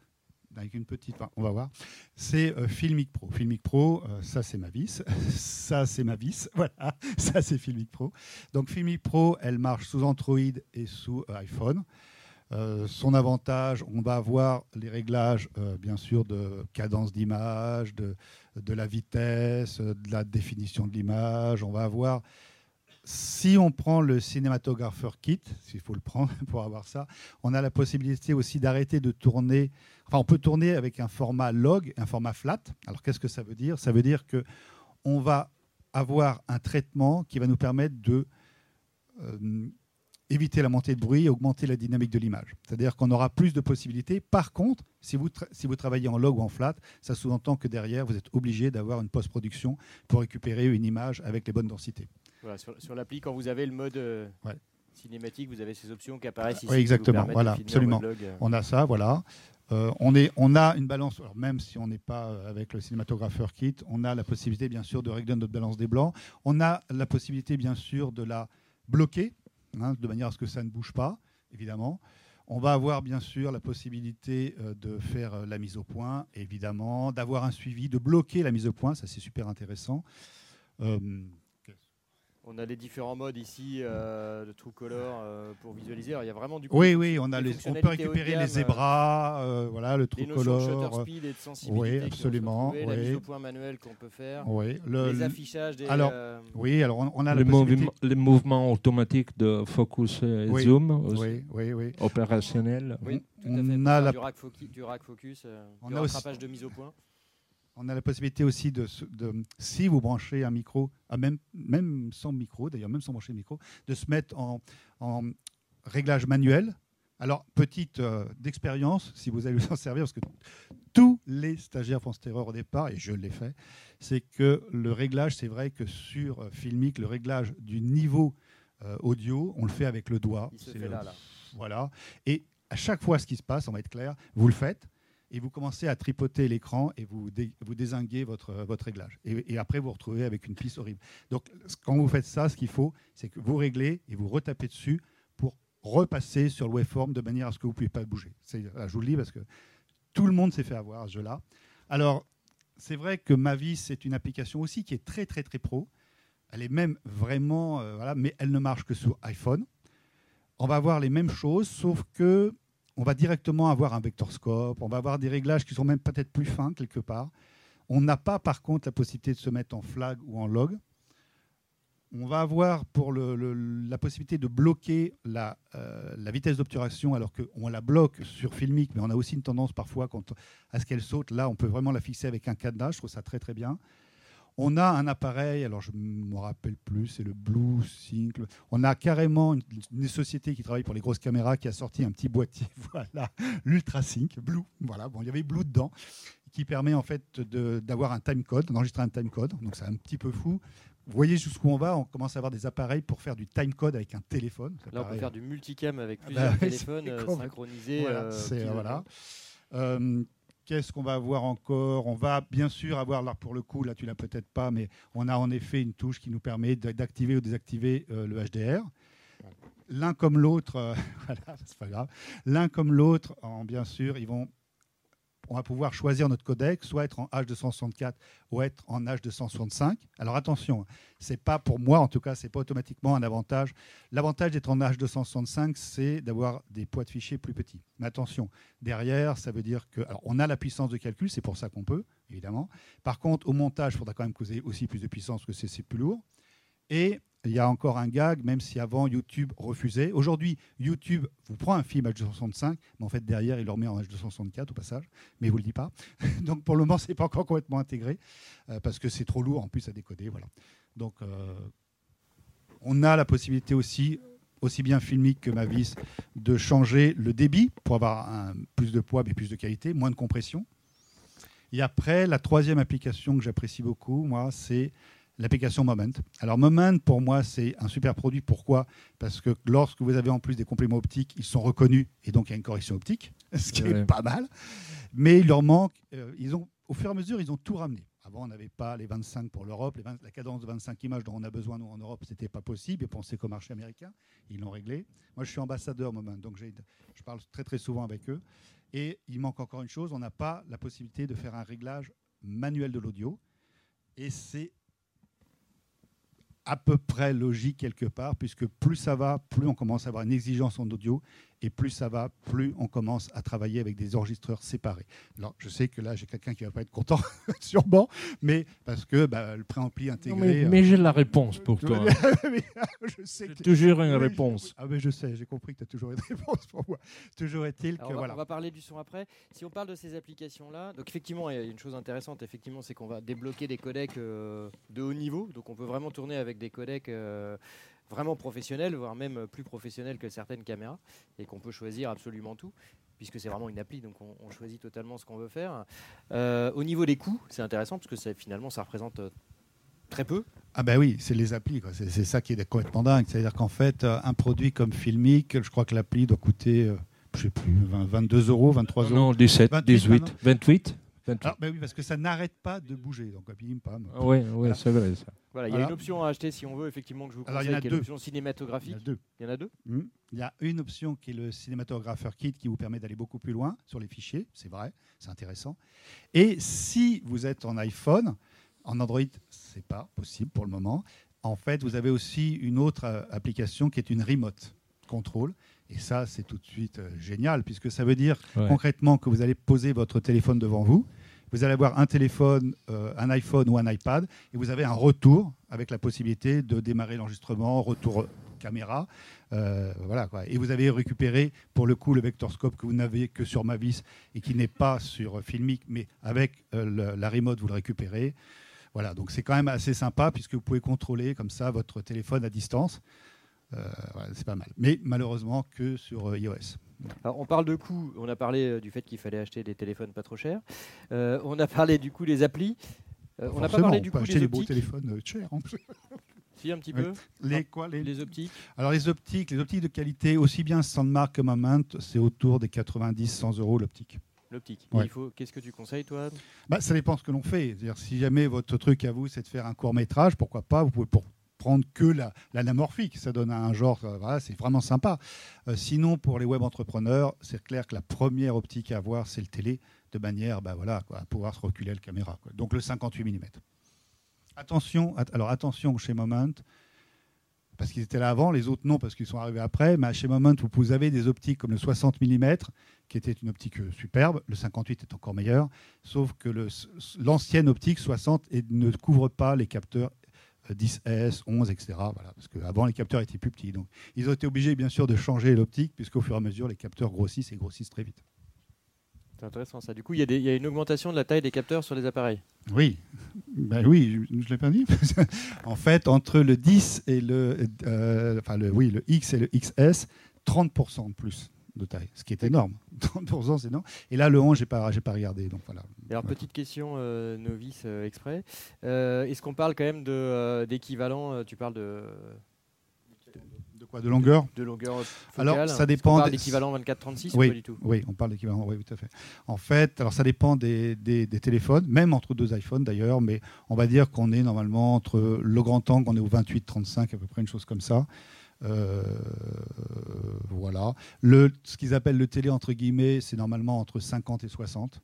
avec une petite, on va voir, c'est euh, Filmic Pro. Filmic Pro, euh, ça c'est ma vis, ça c'est ma vis, voilà, ça c'est Filmic Pro. Donc Filmic Pro, elle marche sous Android et sous euh, iPhone. son avantage, on va avoir les réglages, bien sûr, de cadence d'image, de, de, la vitesse, de la définition de l'image. On va avoir si on prend le cinématographeur kit, s'il faut le prendre pour avoir ça, on a la possibilité aussi d'arrêter de tourner. Enfin, on peut tourner avec un format log, un format flat. Alors, qu'est-ce que ça veut dire? Ça veut dire que on va avoir un traitement qui va nous permettre de euh, la montée de bruit et augmenter la dynamique de l'image. C'est-à-dire qu'on aura plus de possibilités. Par contre, si vous, si vous travaillez en log ou en flat, ça sous-entend que derrière, vous êtes obligé d'avoir une post-production pour récupérer une image avec les bonnes densités. Voilà, sur, sur l'appli, quand vous avez le mode euh, Ouais. cinématique, vous avez ces options qui apparaissent ici. Oui, qui vous exactement. Voilà, absolument. euh. On a ça, voilà. Euh, on, est, on a une balance, alors même si on n'est pas avec le cinématographeur kit, on a la possibilité bien sûr de régler notre balance des blancs. On a la possibilité bien sûr de la bloquer, hein, de manière à ce que ça ne bouge pas, évidemment. On va avoir bien sûr la possibilité de faire la mise au point, évidemment, d'avoir un suivi, de bloquer la mise au point, ça c'est super intéressant. Euh, On a les différents modes ici euh, de True Color euh, pour visualiser. Alors, il y a vraiment du oui, oui, on, a les- on peut récupérer gamme, les zébras, euh, voilà, le des true notions de euh, speed et de sensibilité. oui, absolument, retrouver, La mise oui. au point manuelle qu'on peut faire. oui, le- les affichages des. alors, euh, Oui, alors on, on a Les, la possibilité. mouvements- les mouvements automatiques de focus et Oui, zoom, aussi, Oui, oui, oui. opérationnels. oui, tout on à fait. a pour faire la- du rack focus, du rack focus euh, On du a aussi- rattrapage de mise au point. On a la possibilité aussi de, si vous branchez un micro, ah, même, même sans micro, d'ailleurs même sans brancher le micro, de se mettre en, en réglage manuel. Alors, petite euh, d'expérience, si vous allez vous en servir, parce que tous les stagiaires font cette erreur au départ, et je l'ai fait, c'est que le réglage, c'est vrai que sur euh, Filmic, le réglage du niveau euh, audio, on le fait avec le doigt. Il se fait là. Voilà. Et à chaque fois, ce qui se passe, on va être clair, vous le faites et vous commencez à tripoter l'écran et vous, vous désinguez votre, votre réglage. Et, après, vous vous retrouvez avec une piste horrible. Donc, quand vous faites ça, ce qu'il faut, c'est que vous réglez et vous retapez dessus pour repasser sur le waveform de manière à ce que vous ne pouvez pas bouger. Là, je vous le dis parce que tout le monde s'est fait avoir à ce jeu-là. Alors, c'est vrai que Mavis, c'est une application aussi qui est très, très, très pro. Elle est même vraiment, euh, voilà, mais elle ne marche que sur iPhone. On va avoir les mêmes choses, sauf que on va directement avoir un vector scope, on va avoir des réglages qui sont même peut-être plus fins quelque part. On n'a pas par contre la possibilité de se mettre en flag ou en log. On va avoir pour la possibilité de bloquer la, euh, la vitesse d'obturation alors qu'on la bloque sur Filmic, mais on a aussi une tendance parfois à ce qu'elle saute. Là, on peut vraiment la fixer avec un cadenas, je trouve ça très très bien. On a un appareil, alors je ne me rappelle plus, c'est le Blue Sync. On a carrément une, une société qui travaille pour les grosses caméras qui a sorti un petit boîtier, voilà, l'Ultra Sync, Blue. Voilà, bon, il y avait Blue dedans, qui permet en fait d'avoir un timecode, d'enregistrer un timecode. Donc c'est un petit peu fou. Vous voyez jusqu'où on va, on commence à avoir des appareils pour faire du timecode avec un téléphone. Ça Là, on peut faire du multicam avec bah plusieurs ouais, téléphones euh, synchronisés. voilà, euh, c'est- pilotant. voilà. Euh, Qu'est-ce qu'on va avoir encore? On va bien sûr avoir, là pour le coup, là tu l'as peut-être pas, mais on a en effet une touche qui nous permet d'a- d'activer ou désactiver euh, le HDR. L'un comme l'autre, euh, voilà, c'est pas grave. L'un comme l'autre, en- bien sûr, ils vont, on va pouvoir choisir notre codec, soit être en H264 ou être en H265. Alors attention, c'est pas pour moi, en tout cas, c'est pas automatiquement un avantage. L'avantage d'être en H265, c'est d'avoir des poids de fichiers plus petits. Mais attention, derrière, ça veut dire que, alors, on a la puissance de calcul, c'est pour ça qu'on peut, évidemment. Par contre, au montage, il faudra quand même ayez aussi plus de puissance, que c'est plus lourd. Et il y a encore un gag, même si avant YouTube refusait. Aujourd'hui, YouTube vous prend un film H265, mais en fait derrière, il le remet en H264 au passage, mais il vous le dit pas. Donc pour le moment, c'est pas encore complètement intégré euh, parce que c'est trop lourd en plus à décoder. Voilà. Donc euh, on a la possibilité aussi, aussi bien filmique que Mavis, de changer le débit pour avoir un, plus de poids mais plus de qualité, moins de compression. Et après, la troisième application que j'apprécie beaucoup, moi, c'est l'application Moment. Alors Moment, pour moi, c'est un super produit. Pourquoi? Parce que lorsque vous avez en plus des compléments optiques, ils sont reconnus et donc il y a une correction optique, ce qui est pas mal. Mais il leur manque, euh, ils ont, au fur et à mesure, ils ont tout ramené. Avant, on n'avait pas les 25 pour l'Europe. les 20 La cadence de 25 images dont on a besoin, nous, en Europe, ce n'était pas possible. Ils pensaient qu'au marché américain. Ils l'ont réglé. Moi, je suis ambassadeur Moment, donc je parle très, très souvent avec eux. Et il manque encore une chose, on n'a pas la possibilité de faire un réglage manuel de l'audio. Et c'est à peu près logique quelque part, puisque plus ça va, plus on commence à avoir une exigence en audio. Et plus ça va, plus on commence à travailler avec des enregistreurs séparés. Alors, je sais que là, j'ai quelqu'un qui va pas être content, sûrement, mais parce que bah, le préampli Non, intégré. mais euh, mais j'ai la réponse pour toi. mais, je sais J'ai que- toujours une réponse. Ah, mais je sais, j'ai compris que tu as toujours une réponse pour moi. Toujours est-il que Alors, on, va, voilà. on va parler du son après. Si on parle de ces applications-là, donc effectivement, il y a une chose intéressante, effectivement, c'est qu'on va débloquer des codecs euh, de haut niveau. Donc on peut vraiment tourner avec des codecs euh, vraiment professionnels, voire même plus professionnels que certaines caméras, et qu'on peut choisir absolument tout, puisque c'est vraiment une appli, donc on, on choisit totalement ce qu'on veut faire. Euh, au niveau des coûts, c'est intéressant, parce que ça, finalement, ça représente euh, très peu. Ah ben oui, c'est les applis, quoi. C'est, c'est ça qui est complètement dingue. C'est-à-dire qu'en fait, euh, un produit comme Filmic, je crois que l'appli doit coûter, euh, je sais plus, 20 22 euros, 23 euros. Non, 17, 28 18, maintenant. 28. 28. Alors, ben oui, parce que ça n'arrête pas de bouger. Donc, bim, pam. Ouais, Voilà. c'est vrai ça. Voilà, il y a une option à acheter si on veut, effectivement, que je vous Alors, il y conseille, en a qui est deux. l'option Il y cinématographique. en a deux. Il y en a deux? Hmm. Il y a une option qui est le cinématographeur kit qui vous permet d'aller beaucoup plus loin sur les fichiers, c'est vrai, c'est intéressant. Et si vous êtes en iPhone, en Android, c'est pas possible pour le moment. En fait, vous avez aussi une autre euh, application qui est une remote control. Et ça, c'est tout de suite euh, génial, puisque ça veut dire Ouais. concrètement que vous allez poser votre téléphone devant vous. Vous allez avoir un téléphone, euh, un iPhone ou un iPad, et vous avez un retour avec la possibilité de démarrer l'enregistrement, retour caméra. euh, voilà. Et vous avez récupéré pour le coup le vectorscope que vous n'avez que sur Mavis et qui n'est pas sur euh, Filmic, mais avec la remote vous le récupérez. Voilà, donc c'est quand même assez sympa puisque vous pouvez contrôler comme ça votre téléphone à distance. Euh, voilà, c'est pas mal. Mais malheureusement que sur euh, iOS. Alors, on parle de coûts, on a parlé euh, du fait qu'il fallait acheter des téléphones pas trop chers. Euh, on a parlé du coût des applis. Euh, on n'a pas parlé on du peut coup acheter des des beaux optiques. téléphones euh, chers. en plus. Si, un petit peu. Les quoi les... Les optiques. Alors les optiques, les optiques de qualité, aussi bien Sandmark que Moment, c'est autour des 90-100 euros l'optique. L'optique. Ouais. Il faut. Qu'est-ce que tu conseilles, toi Bah, ça dépend ce que l'on fait. C'est-à-dire, si jamais votre truc à vous, c'est de faire un court métrage, pourquoi pas Vous pouvez pour prendre que la- l'anamorphique. Ça donne un genre, euh, voilà, c'est vraiment sympa. Euh, sinon, pour les web entrepreneurs, c'est clair que la première optique à avoir, c'est le télé, de manière bah, voilà, quoi, à pouvoir se reculer la caméra. Donc le 58 mm. Attention, at- alors attention chez Moment, parce qu'ils étaient là avant, les autres non, parce qu'ils sont arrivés après. Mais chez Moment, vous- avez des optiques comme le 60 mm, qui était une optique euh, superbe. Le 58 est encore meilleur. Sauf que l'ancienne optique 60 et ne couvre pas les capteurs 10S, 11, etc. Voilà, parce qu'avant, les capteurs étaient plus petits. Donc, ils ont été obligés, bien sûr, de changer l'optique, puisqu'au fur et à mesure, les capteurs grossissent et grossissent très vite. C'est intéressant ça. Du coup, il y, y a une augmentation de la taille des capteurs sur les appareils? Oui, ben oui, je ne l'ai pas dit. en fait, entre le 10 et le, euh, enfin le, oui, le X et le XS, 30% de plus de taille, ce qui est énorme. 30%, c'est énorme. Et là, le 11, j'ai pas, j'ai pas regardé. Donc voilà. Alors, petite question euh, novice euh, exprès. Euh, Est-ce qu'on parle quand même de, d'équivalent Tu parles de, De quoi De longueur de longueur focale? Alors, ça dépend parle des- d'équivalent 24-36 ou Oui. pas du tout? Oui, on parle d'équivalent, oui, tout à fait. En fait, alors ça dépend des, des- des téléphones, même entre deux iPhones d'ailleurs, mais on va dire qu'on est normalement entre le grand angle, on est au 28-35, à peu près une chose comme ça. Euh, voilà. Le, ce qu'ils appellent le télé, entre guillemets, c'est normalement entre 50 et 60.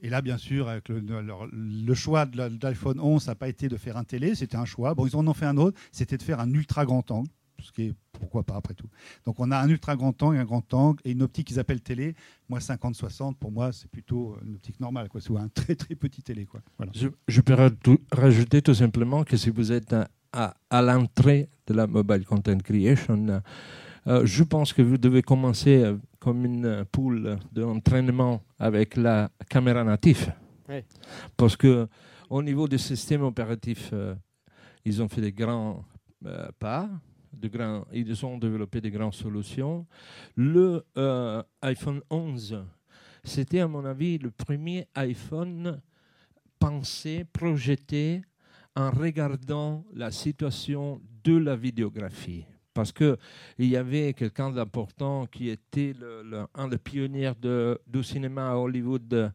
Et là, bien sûr, avec le, choix de l'iPhone 11, ça n'a pas été de faire un télé, c'était un choix. Bon, ils en ont fait un autre, c'était de faire un ultra grand angle, ce qui est pourquoi pas après tout. Donc on a un ultra grand angle, un grand angle et une optique qu'ils appellent télé. Moi 50-60, pour moi c'est plutôt une optique normale, quoi. C'est un très très petit télé, quoi. Voilà. Je, je peux rajou- rajouter tout simplement que si vous êtes à, à- à l'entrée de la mobile content creation, euh, je pense que vous devez commencer euh, comme une poule d'entraînement avec la caméra native. Oui. Parce que au niveau des systèmes opératifs, euh, ils ont fait des grands pas. De grands, ils ont développé des grandes solutions. Le iPhone 11, c'était à mon avis le premier iPhone pensé, projeté en regardant la situation de la vidéographie. Parce qu'il y avait quelqu'un d'important qui était un des pionniers du cinéma à Hollywood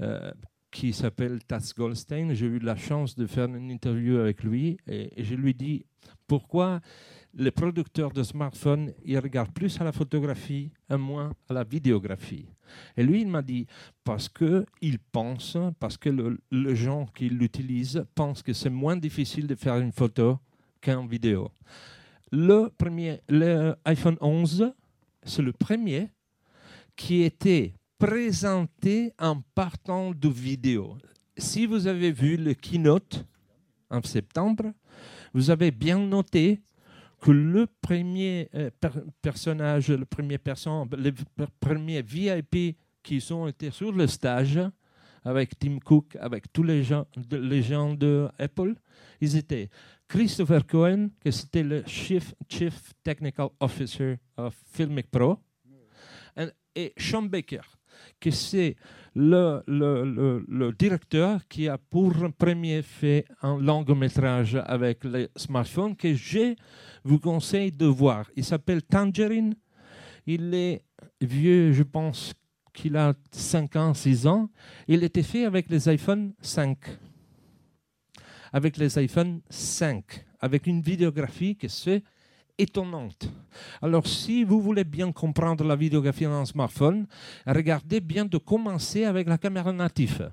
euh, qui s'appelle Taz Goldstein. J'ai eu la chance de faire une interview avec lui et, et je lui dis pourquoi les producteurs de smartphones ils regardent plus à la photographie et moins à la vidéographie. Et lui, il m'a dit parce qu'il pense, parce que le, les gens qui l'utilisent pensent que c'est moins difficile de faire une photo qu'une vidéo. Le premier, le iPhone 11 c'est le premier qui était présenté en partant de vidéo. Si vous avez vu le keynote en septembre, vous avez bien noté que le premier euh, per- personnage, le premier personne, les premiers VIP qui ont été sur le stage avec Tim Cook, avec tous les gens de, les gens de Apple, ils étaient Christopher Cohen, que c'était le chief, chief Technical Officer of Filmic Pro, et- Sean Baker, que c'est le, le, le- le directeur qui a pour premier fait un long métrage avec les smartphones que je vous conseille de voir. Il s'appelle Tangerine. Il est vieux, je pense qu'il a 5 ans, 6 ans. Il était fait avec les iPhone 5. Avec les iPhone 5. Avec une vidéographie qui c'est étonnante. Alors, si vous voulez bien comprendre la vidéographie dans un smartphone, regardez bien de commencer avec la caméra native.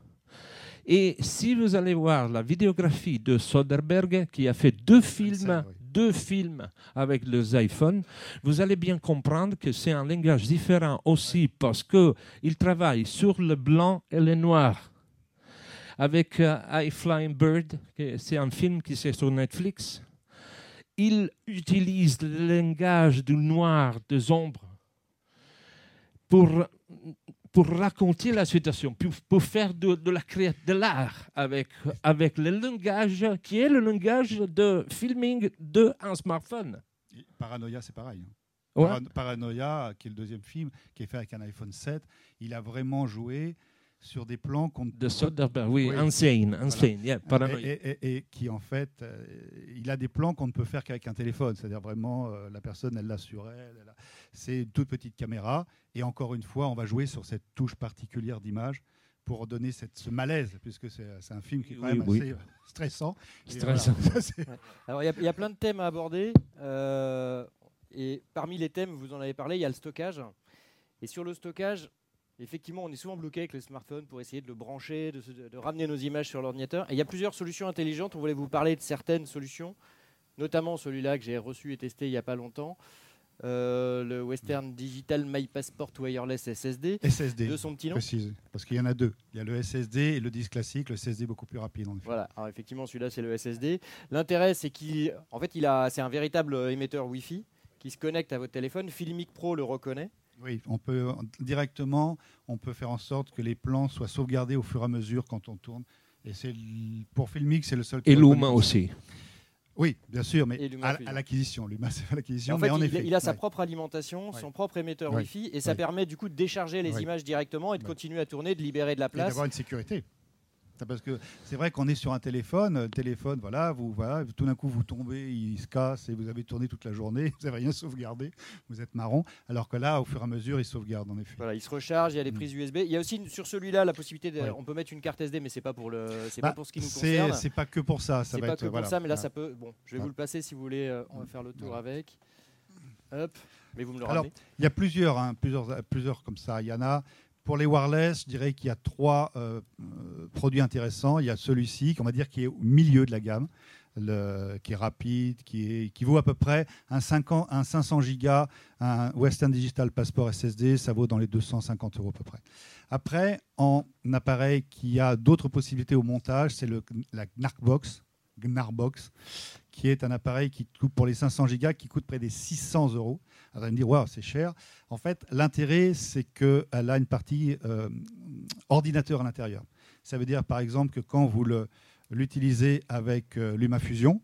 Et si vous allez voir la vidéographie de Soderbergh, qui a fait deux films, oui. Deux films avec les iPhones, vous allez bien comprendre que c'est un langage différent aussi parce qu'il travaille sur le blanc et le noir. Avec euh, I Flying Bird, c'est un film qui est sur Netflix, il utilise le langage du noir, des ombres, pour, pour raconter la situation, pour, faire de, de la de l'art avec, avec le langage qui est le langage de filming d'un smartphone. Et Paranoia, c'est pareil. Ouais. Paranoia, qui est le deuxième film, qui est fait avec un iPhone 7, il a vraiment joué sur des plans qu'on ne De Soderbergh, oui, Oui. insane, insane, yeah, paranoïa. Et, et- et- et qui en fait, euh, il a des plans qu'on ne peut faire qu'avec un téléphone. C'est-à-dire vraiment, euh, la personne, elle l'a sur elle. elle a- C'est une toute petite caméra. Et encore une fois, on va jouer sur cette touche particulière d'image pour donner cette, ce malaise, puisque c'est un film qui est quand Oui, même oui. assez euh, stressant. Voilà. Alors, il y a- il y, a plein de thèmes à aborder. euh, et parmi les thèmes, vous en avez parlé, il y a le stockage. Et sur le stockage, effectivement, on est souvent bloqué avec le smartphone pour essayer de le brancher, de, se- de ramener nos images sur l'ordinateur. Et il y a plusieurs solutions intelligentes. On voulait vous parler de certaines solutions, notamment celui-là que j'ai reçu et testé il n'y a pas longtemps. euh, le Western Digital My Passport Wireless SSD SSD, de son petit nom. précise. Parce qu'il y en a deux. Il y a le SSD et le disque classique. Le SSD beaucoup plus rapide. En effet. Voilà, alors effectivement celui-là c'est le SSD. L'intérêt c'est qu'il en fait il a c'est un véritable émetteur Wi-Fi qui se connecte à votre téléphone. Filmic Pro le reconnaît. Oui, on peut directement, on peut faire en sorte que les plans soient sauvegardés au fur et à mesure quand on tourne. Et c'est pour Filmic, c'est le seul. Et Luma aussi. Oui, bien sûr, mais à, l'acquisition. Luma, c'est à l'acquisition, en mais fait, en il, effet. il a sa ouais. propre alimentation, Ouais. son propre émetteur Ouais. Wi-Fi et ça Ouais. permet du coup de décharger les Ouais. images directement et de Ouais. continuer à tourner, de libérer de la Et place. d'avoir une sécurité. Parce que c'est vrai qu'on est sur un téléphone, téléphone, voilà, vous, voilà, tout d'un coup vous tombez, il se casse et vous avez tourné toute la journée, vous n'avez rien sauvegardé, vous êtes marron. Alors que là, au fur et à mesure, il sauvegarde en effet. Voilà, il se recharge, il y a les Mm. prises USB. Il y a aussi sur celui-là la possibilité de, Ouais. on peut mettre une carte SD mais c'est pas pour le c'est Bah, pas pour ce qui nous concerne. c'est pas que pour ça, ça va pas être que pour ça, mais là, ça peut. Bon, je vais vous le passer si vous voulez. euh, on va faire le tour Voilà. avec. Hop, mais vous me le Alors. Il y a plusieurs, hein, plusieurs, plusieurs comme ça. Il y en a. Pour les wireless, je dirais qu'il y a trois euh, euh, produits intéressants. Il y a celui-ci, qu'on va dire qui est au milieu de la gamme, qui est rapide, qui, vaut à peu près un, 50 un 500 gigas, un Western Digital Passport SSD, ça vaut dans les 250 euros à peu près. Après, en appareil qui a d'autres possibilités au montage, c'est la Gnarbox, qui est un appareil qui pour les 500 gigas, qui coûte près des 600 euros. Vous allez me dire, waouh, c'est cher. En fait, l'intérêt, c'est qu'elle a une partie euh, ordinateur à l'intérieur. Ça veut dire, par exemple, que quand vous l'utilisez avec euh, LumaFusion,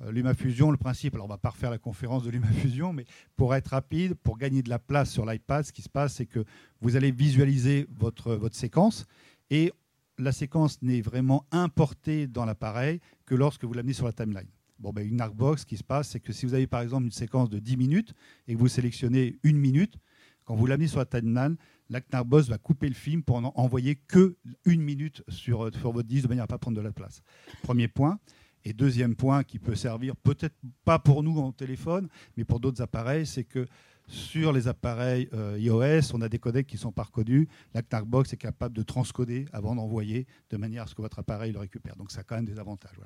euh, LumaFusion, le principe, alors on va pas refaire la conférence de LumaFusion, mais pour être rapide, pour gagner de la place sur l'iPad, ce qui se passe, c'est que vous allez visualiser votre, votre séquence et la séquence n'est vraiment importée dans l'appareil que lorsque vous l'amenez sur la timeline. Bon, ben, une Arcbox, ce qui se passe, c'est que si vous avez par exemple une séquence de 10 minutes et que vous sélectionnez une minute, quand vous l'amenez sur la timeline, la Knarbox va couper le film pour n'en envoyer que une minute sur, euh, sur votre disque de manière à ne pas prendre de la place. Premier point. Et deuxième point qui peut servir peut-être pas pour nous en téléphone, mais pour d'autres appareils, c'est que Sur les appareils euh, iOS, on a des codecs qui sont pas reconnus. La Knarkbox est capable de transcoder avant d'envoyer de manière à ce que votre appareil le récupère. Donc ça a quand même des avantages.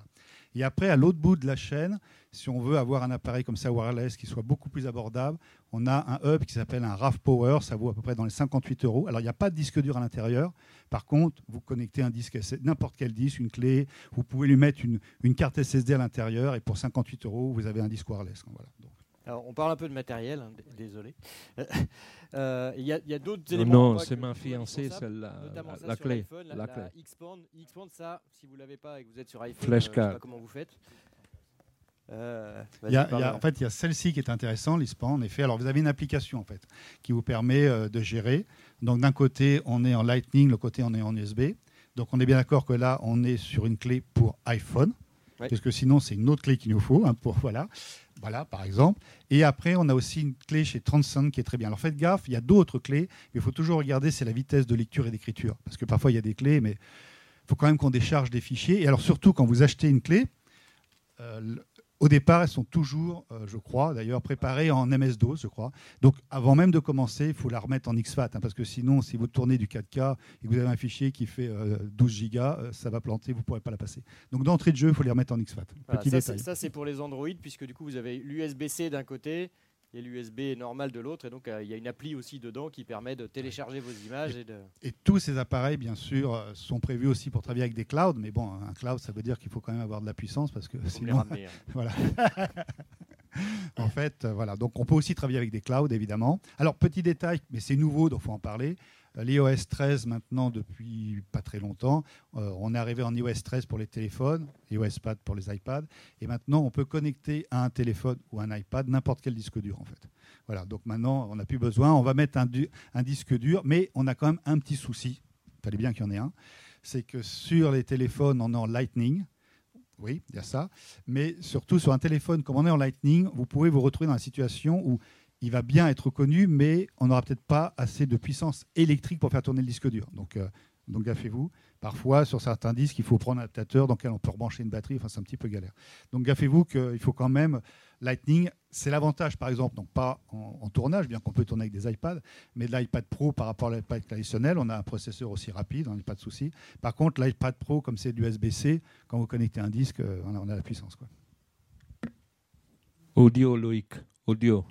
Et après, à l'autre bout de la chaîne, si on veut avoir un appareil comme ça wireless qui soit beaucoup plus abordable, on a un hub qui s'appelle un RAV Power. Ça vaut à peu près dans les 58 euros. Alors il n'y a pas de disque dur à l'intérieur. Par contre, vous connectez un disque, n'importe quel disque, une clé. Vous pouvez lui mettre une, une carte SSD à l'intérieur et pour 58 euros, vous avez un disque wireless. Voilà. Alors, on parle un peu de matériel, hein, désolé. Euh, Il y a, il y a d'autres éléments. non, c'est ma fiancée, celle-là, la- clé, La, clé. X-Band, ça, si vous l'avez pas et que vous êtes sur iPhone, Flashcard. euh, je sais pas comment vous faites. Euh, y a- y a- en fait, il y a celle-ci qui est intéressante, l'ISPAN, en effet. Alors, vous avez une application, en fait, qui vous permet euh, de gérer. Donc, d'un côté, on est en Lightning, l'autre côté, on est en USB. Donc, on est bien d'accord que là, on est sur une clé pour iPhone, Ouais. parce que sinon, c'est une autre clé qu'il nous faut, hein, pour, voilà. Voilà, par exemple. Et après, on a aussi une clé chez Transcend qui est très bien. Alors, faites gaffe, il y a d'autres clés, mais il faut toujours regarder, c'est la vitesse de lecture et d'écriture. Parce que parfois, il y a des clés, mais il faut quand même qu'on décharge des fichiers. Et alors, surtout, quand vous achetez une clé, euh, au départ, elles sont toujours, euh, je crois, d'ailleurs, préparées en MS-DOS, je crois. Donc, avant même de commencer, il faut la remettre en XFAT, hein, parce que sinon, si vous tournez du 4K et que vous avez un fichier qui fait euh, 12 gigas, euh, ça va planter, vous ne pourrez pas la passer. Donc, d'entrée de jeu, il faut les remettre en XFAT. Voilà, Petit ça, détail. c'est- ça, c'est pour les Android, puisque du coup, vous avez l'USB-C d'un côté et l'USB normal de l'autre. Et donc, euh, il y a une appli aussi dedans qui permet de télécharger vos images. Et de... Et tous ces appareils, bien sûr, euh, sont prévus aussi pour travailler avec des clouds. Mais bon, un cloud, ça veut dire qu'il faut quand même avoir de la puissance, parce que Faut les sinon, ramener, hein. Voilà. en fait, euh, voilà. Donc, on peut aussi travailler avec des clouds, évidemment. Alors, petit détail, mais c'est nouveau, donc il faut en parler. L'iOS 13, maintenant, depuis pas très longtemps, euh, on est arrivé en iOS 13 pour les téléphones, iOS Pad pour les iPads. Et maintenant, on peut connecter à un téléphone ou un iPad n'importe quel disque dur, en fait. Voilà. Donc, maintenant, on n'a plus besoin. On va mettre un, un disque dur, mais on a quand même un petit souci. Il fallait bien qu'il y en ait un. C'est que sur les téléphones, on est en Lightning. Oui, il y a ça. Mais surtout sur un téléphone, comme on est en Lightning, vous pouvez vous retrouver dans la situation où il va bien être connu, mais on n'aura peut-être pas assez de puissance électrique pour faire tourner le disque dur. Donc, euh, donc gaffez-vous. Parfois, sur certains disques, il faut prendre un adaptateur dans lequel on peut rebrancher une batterie. Enfin, c'est un petit peu galère. Donc gaffez-vous qu'il faut quand même Lightning. C'est l'avantage, par exemple, donc pas en, tournage, bien qu'on peut tourner avec des iPads, mais de l'iPad Pro par rapport à l'iPad traditionnel, on a un processeur aussi rapide, on n'a pas de souci. Par contre, l'iPad Pro, comme c'est du USB-C, quand vous connectez un disque, euh, on a, la puissance. Audio, Loïc. Audio.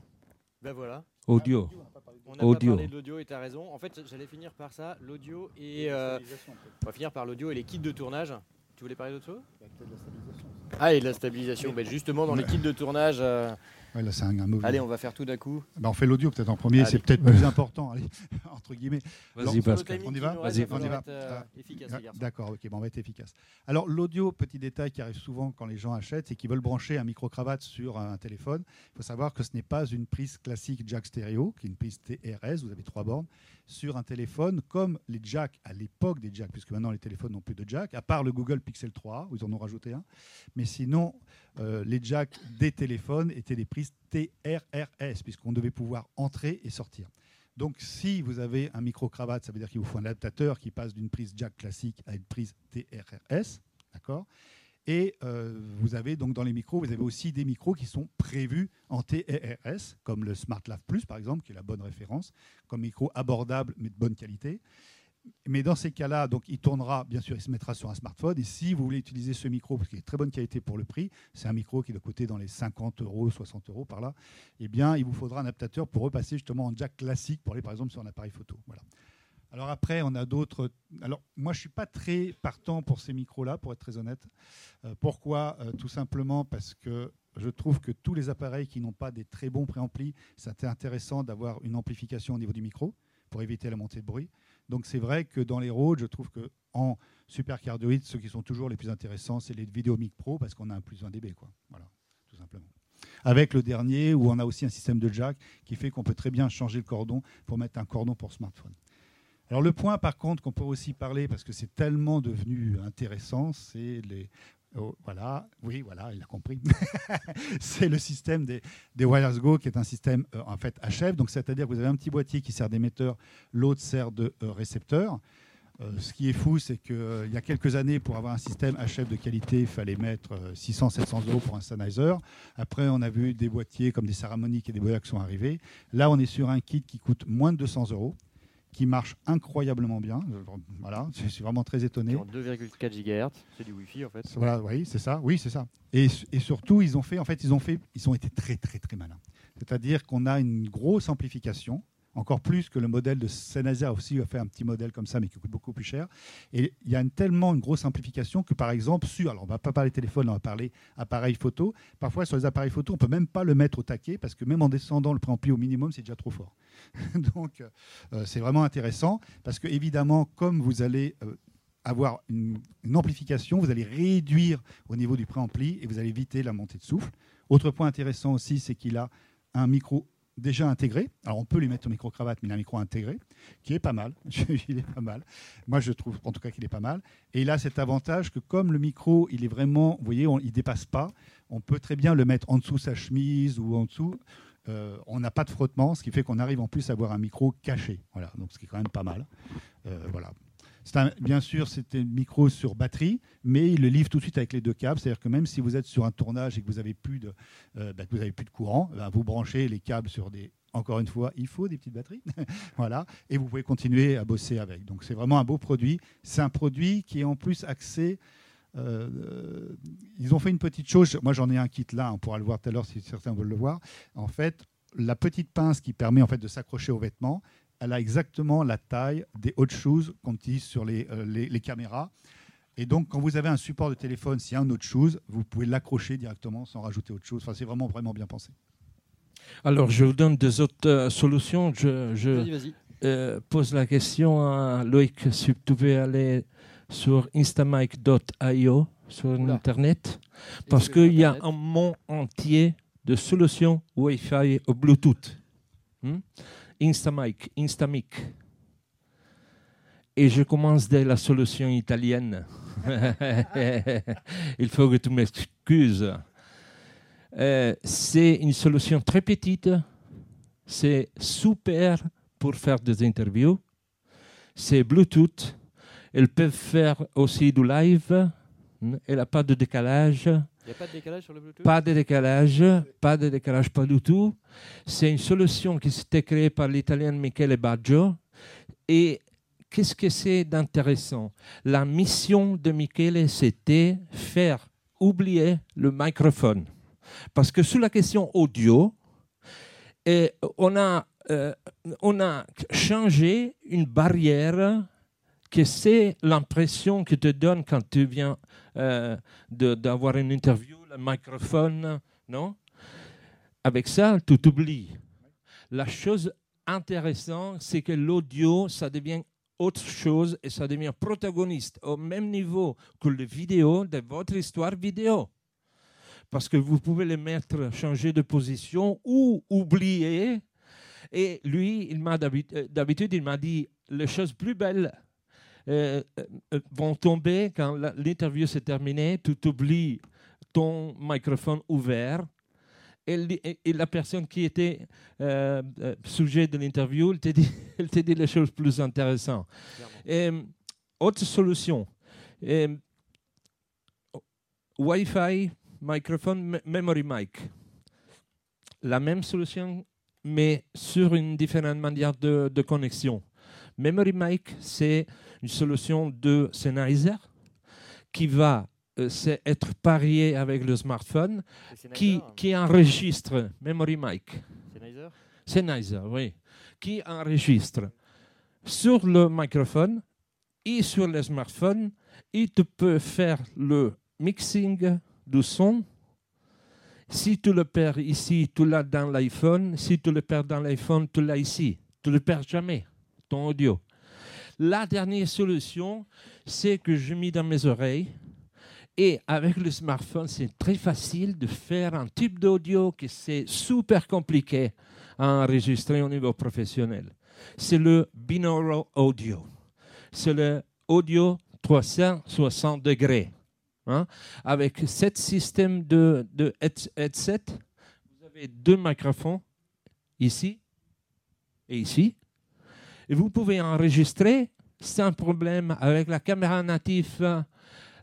Ben voilà. Audio. On n'a Audio. pas parlé de l'audio et tu as raison. En fait, j'allais finir par ça, l'audio et... euh, on va finir par l'audio et les kits de tournage. Tu voulais parler d'autre chose? Ah, et de la stabilisation. Ben justement, dans kits de tournage, euh, Ouais, là, c'est un, un mauvais. allez, on va faire tout d'un coup. Ben, on fait l'audio peut-être en premier, Allez. c'est peut-être plus important, allez, entre guillemets. Alors, Vas-y, timing On y va Vas-y, on y va. être, euh, Ah, efficace, Ah, les garçons. D'accord, ok, bon, on va être efficace. Alors l'audio, petit détail qui arrive souvent quand les gens achètent, c'est qu'ils veulent brancher un micro-cravate sur un téléphone. Il faut savoir que ce n'est pas une prise classique jack stéréo, qui est une prise TRS, vous avez trois bornes, sur un téléphone comme les jacks à l'époque des jacks, puisque maintenant les téléphones n'ont plus de jack, à part le Google Pixel 3, où ils en ont rajouté un. Mais sinon, euh, les jacks des téléphones étaient des prises TRRS, puisqu'on devait pouvoir entrer et sortir. Donc, si vous avez un micro-cravate, ça veut dire qu'il vous faut un adaptateur qui passe d'une prise jack classique à une prise TRRS. D'accord? Et euh, vous avez donc dans les micros, vous avez aussi des micros qui sont prévus en TRRS, comme le SmartLav Plus, par exemple, qui est la bonne référence, comme micro abordable mais de bonne qualité. Mais dans ces cas-là, donc il tournera, bien sûr, il se mettra sur un smartphone. Et si vous voulez utiliser ce micro, parce qu'il est de très bonne qualité pour le prix, c'est un micro qui doit coûter dans les 50 euros, 60 euros par là, eh bien, il vous faudra un adaptateur pour repasser justement en jack classique pour aller par exemple sur un appareil photo. Voilà. Alors après, on a d'autres. Alors moi, je suis pas très partant pour ces micros-là, pour être très honnête. Euh, pourquoi? Euh, Tout simplement parce que je trouve que tous les appareils qui n'ont pas des très bons préamplis, c'est intéressant d'avoir une amplification au niveau du micro pour éviter la montée de bruit. Donc c'est vrai que dans les Rhodes, je trouve que en supercardioïde, ceux qui sont toujours les plus intéressants, c'est les Videomic Pro parce qu'on a un plus 1 dB, quoi. Voilà, tout simplement. Avec le dernier, où on a aussi un système de jack qui fait qu'on peut très bien changer le cordon pour mettre un cordon pour smartphone. Alors le point par contre qu'on peut aussi parler, parce que c'est tellement devenu intéressant, c'est les... oh, voilà, oui, voilà, il a compris. c'est le système des, des Wireless Go qui est un système euh, en fait HF, donc c'est-à-dire que vous avez un petit boîtier qui sert d'émetteur, l'autre sert de euh, récepteur. Euh, ce qui est fou, c'est qu'il y a quelques années, pour avoir un système HF de qualité, il fallait mettre 600-700 euros pour un Sennheiser. Après, on a vu des boîtiers comme des Saramonic et des Boya qui sont arrivés. Là, on est sur un kit qui coûte moins de 200 euros qui marche incroyablement bien. Voilà, je suis vraiment très étonné. 2,4 GHz, c'est du Wi-Fi en fait. Voilà, oui, c'est ça. Oui, c'est ça. Et, et, surtout, ils ont fait, en fait, ils ont fait, ils ont été très, très, très malins. C'est-à-dire qu'on a une grosse amplification encore plus que le modèle de Sennheiser aussi a fait un petit modèle comme ça, mais qui coûte beaucoup plus cher. Et il y a tellement une grosse simplification que, par exemple, sur, alors on va pas parler téléphone, on va parler appareil photo. Parfois, sur les appareils photo, on peut même pas le mettre au taquet parce que même en descendant le préampli au minimum, c'est déjà trop fort. Donc, euh, c'est vraiment intéressant parce que, évidemment, comme vous allez euh, avoir une, une, amplification, vous allez réduire au niveau du préampli et vous allez éviter la montée de souffle. Autre point intéressant aussi, c'est qu'il a un micro déjà intégré. Alors on peut lui mettre au micro-cravate, mais il a un micro intégré, qui est pas mal. il est pas mal. Moi je trouve en tout cas qu'il est pas mal. Et il a cet avantage que comme le micro, il est vraiment, vous voyez, on, il dépasse pas, on peut très bien le mettre en dessous sa chemise ou en dessous. Euh, on n'a pas de frottement, ce qui fait qu'on arrive en plus à avoir un micro caché. Voilà, donc ce qui est quand même pas mal. Euh, voilà bien sûr, c'était micro sur batterie, mais il le livre tout de suite avec les deux câbles. C'est-à-dire que même si vous êtes sur un tournage et que vous n'avez plus, de, euh, bah, plus de courant, bah, vous branchez les câbles sur des. Encore une fois, il faut des petites batteries. voilà. Et vous pouvez continuer à bosser avec. Donc c'est vraiment un beau produit. C'est un produit qui est en plus axé. Euh, ils ont fait une petite chose. Moi, j'en ai un kit là. On pourra le voir tout à l'heure si certains veulent le voir. En fait, la petite pince qui permet en fait de s'accrocher aux vêtements, elle a exactement la taille des hot shoes qu'on utilise sur euh, les, les, caméras. Et donc, quand vous avez un support de téléphone, s'il y a un autre chose, vous pouvez l'accrocher directement sans rajouter autre chose. Enfin, c'est vraiment, vraiment bien pensé. Alors, je vous donne des autres euh, solutions. Je, je euh, pose la question à Loïc si vous pouvez aller sur instamic.io sur Internet, parce qu'il y a un monde entier de solutions Wi-Fi ou Bluetooth. Hmm? Instamic, Instamic. Et je commence dès la solution italienne. Il faut que tu m'excuses. Euh, c'est une solution très petite. C'est super pour faire des interviews. C'est Bluetooth. Elles peuvent faire aussi du live. Elle n'a pas de décalage. Pas de décalage Pas de décalage, pas du tout. C'est une solution qui s'était créée par l'italien Michele Baggio. Et qu'est-ce que c'est d'intéressant? La mission de Michele, c'était faire oublier le microphone. Parce que sur la question audio, a, euh, on a changé une barrière que c'est l'impression que te donne quand tu viens euh, d'avoir une interview, le microphone, non? Avec ça, tu t'oublies. La chose intéressante, c'est que l'audio, ça devient autre chose et ça devient protagoniste au même niveau que le vidéo de votre histoire vidéo. Parce que vous pouvez le mettre, changer de position ou oublier. Et lui, m'a d'habitude, il m'a dit les choses plus belles euh, euh, vont tomber quand l'interview s'est terminée, tu oublies ton microphone ouvert et, et, la personne qui était euh, sujet de l'interview, elle t'a dit, dit, les choses plus intéressantes. autre solution, Wi-Fi, microphone, memory mic. La même solution, mais sur une différente manière de, de connexion. Memory mic, c'est une solution de Sennheiser qui va euh, être pariée avec le smartphone, qui, qui enregistre Memory Mic. Sennheiser Sennheiser, oui. Qui enregistre sur le microphone et sur le smartphone et tu peux faire le mixing du son. Si tu le perds ici, tu l'as dans l'iPhone. Si tu le perds dans l'iPhone, tu l'as ici. Tu ne le perds jamais, ton audio. La dernière solution, c'est que je mets dans mes oreilles. Et avec le smartphone, c'est très facile de faire un type d'audio qui c'est super compliqué à enregistrer au niveau professionnel. C'est le binaural audio. C'est le audio 360 degrés. Hein. Avec ce système de headset, vous avez deux microphones ici et ici et vous pouvez enregistrer sans problème avec la caméra native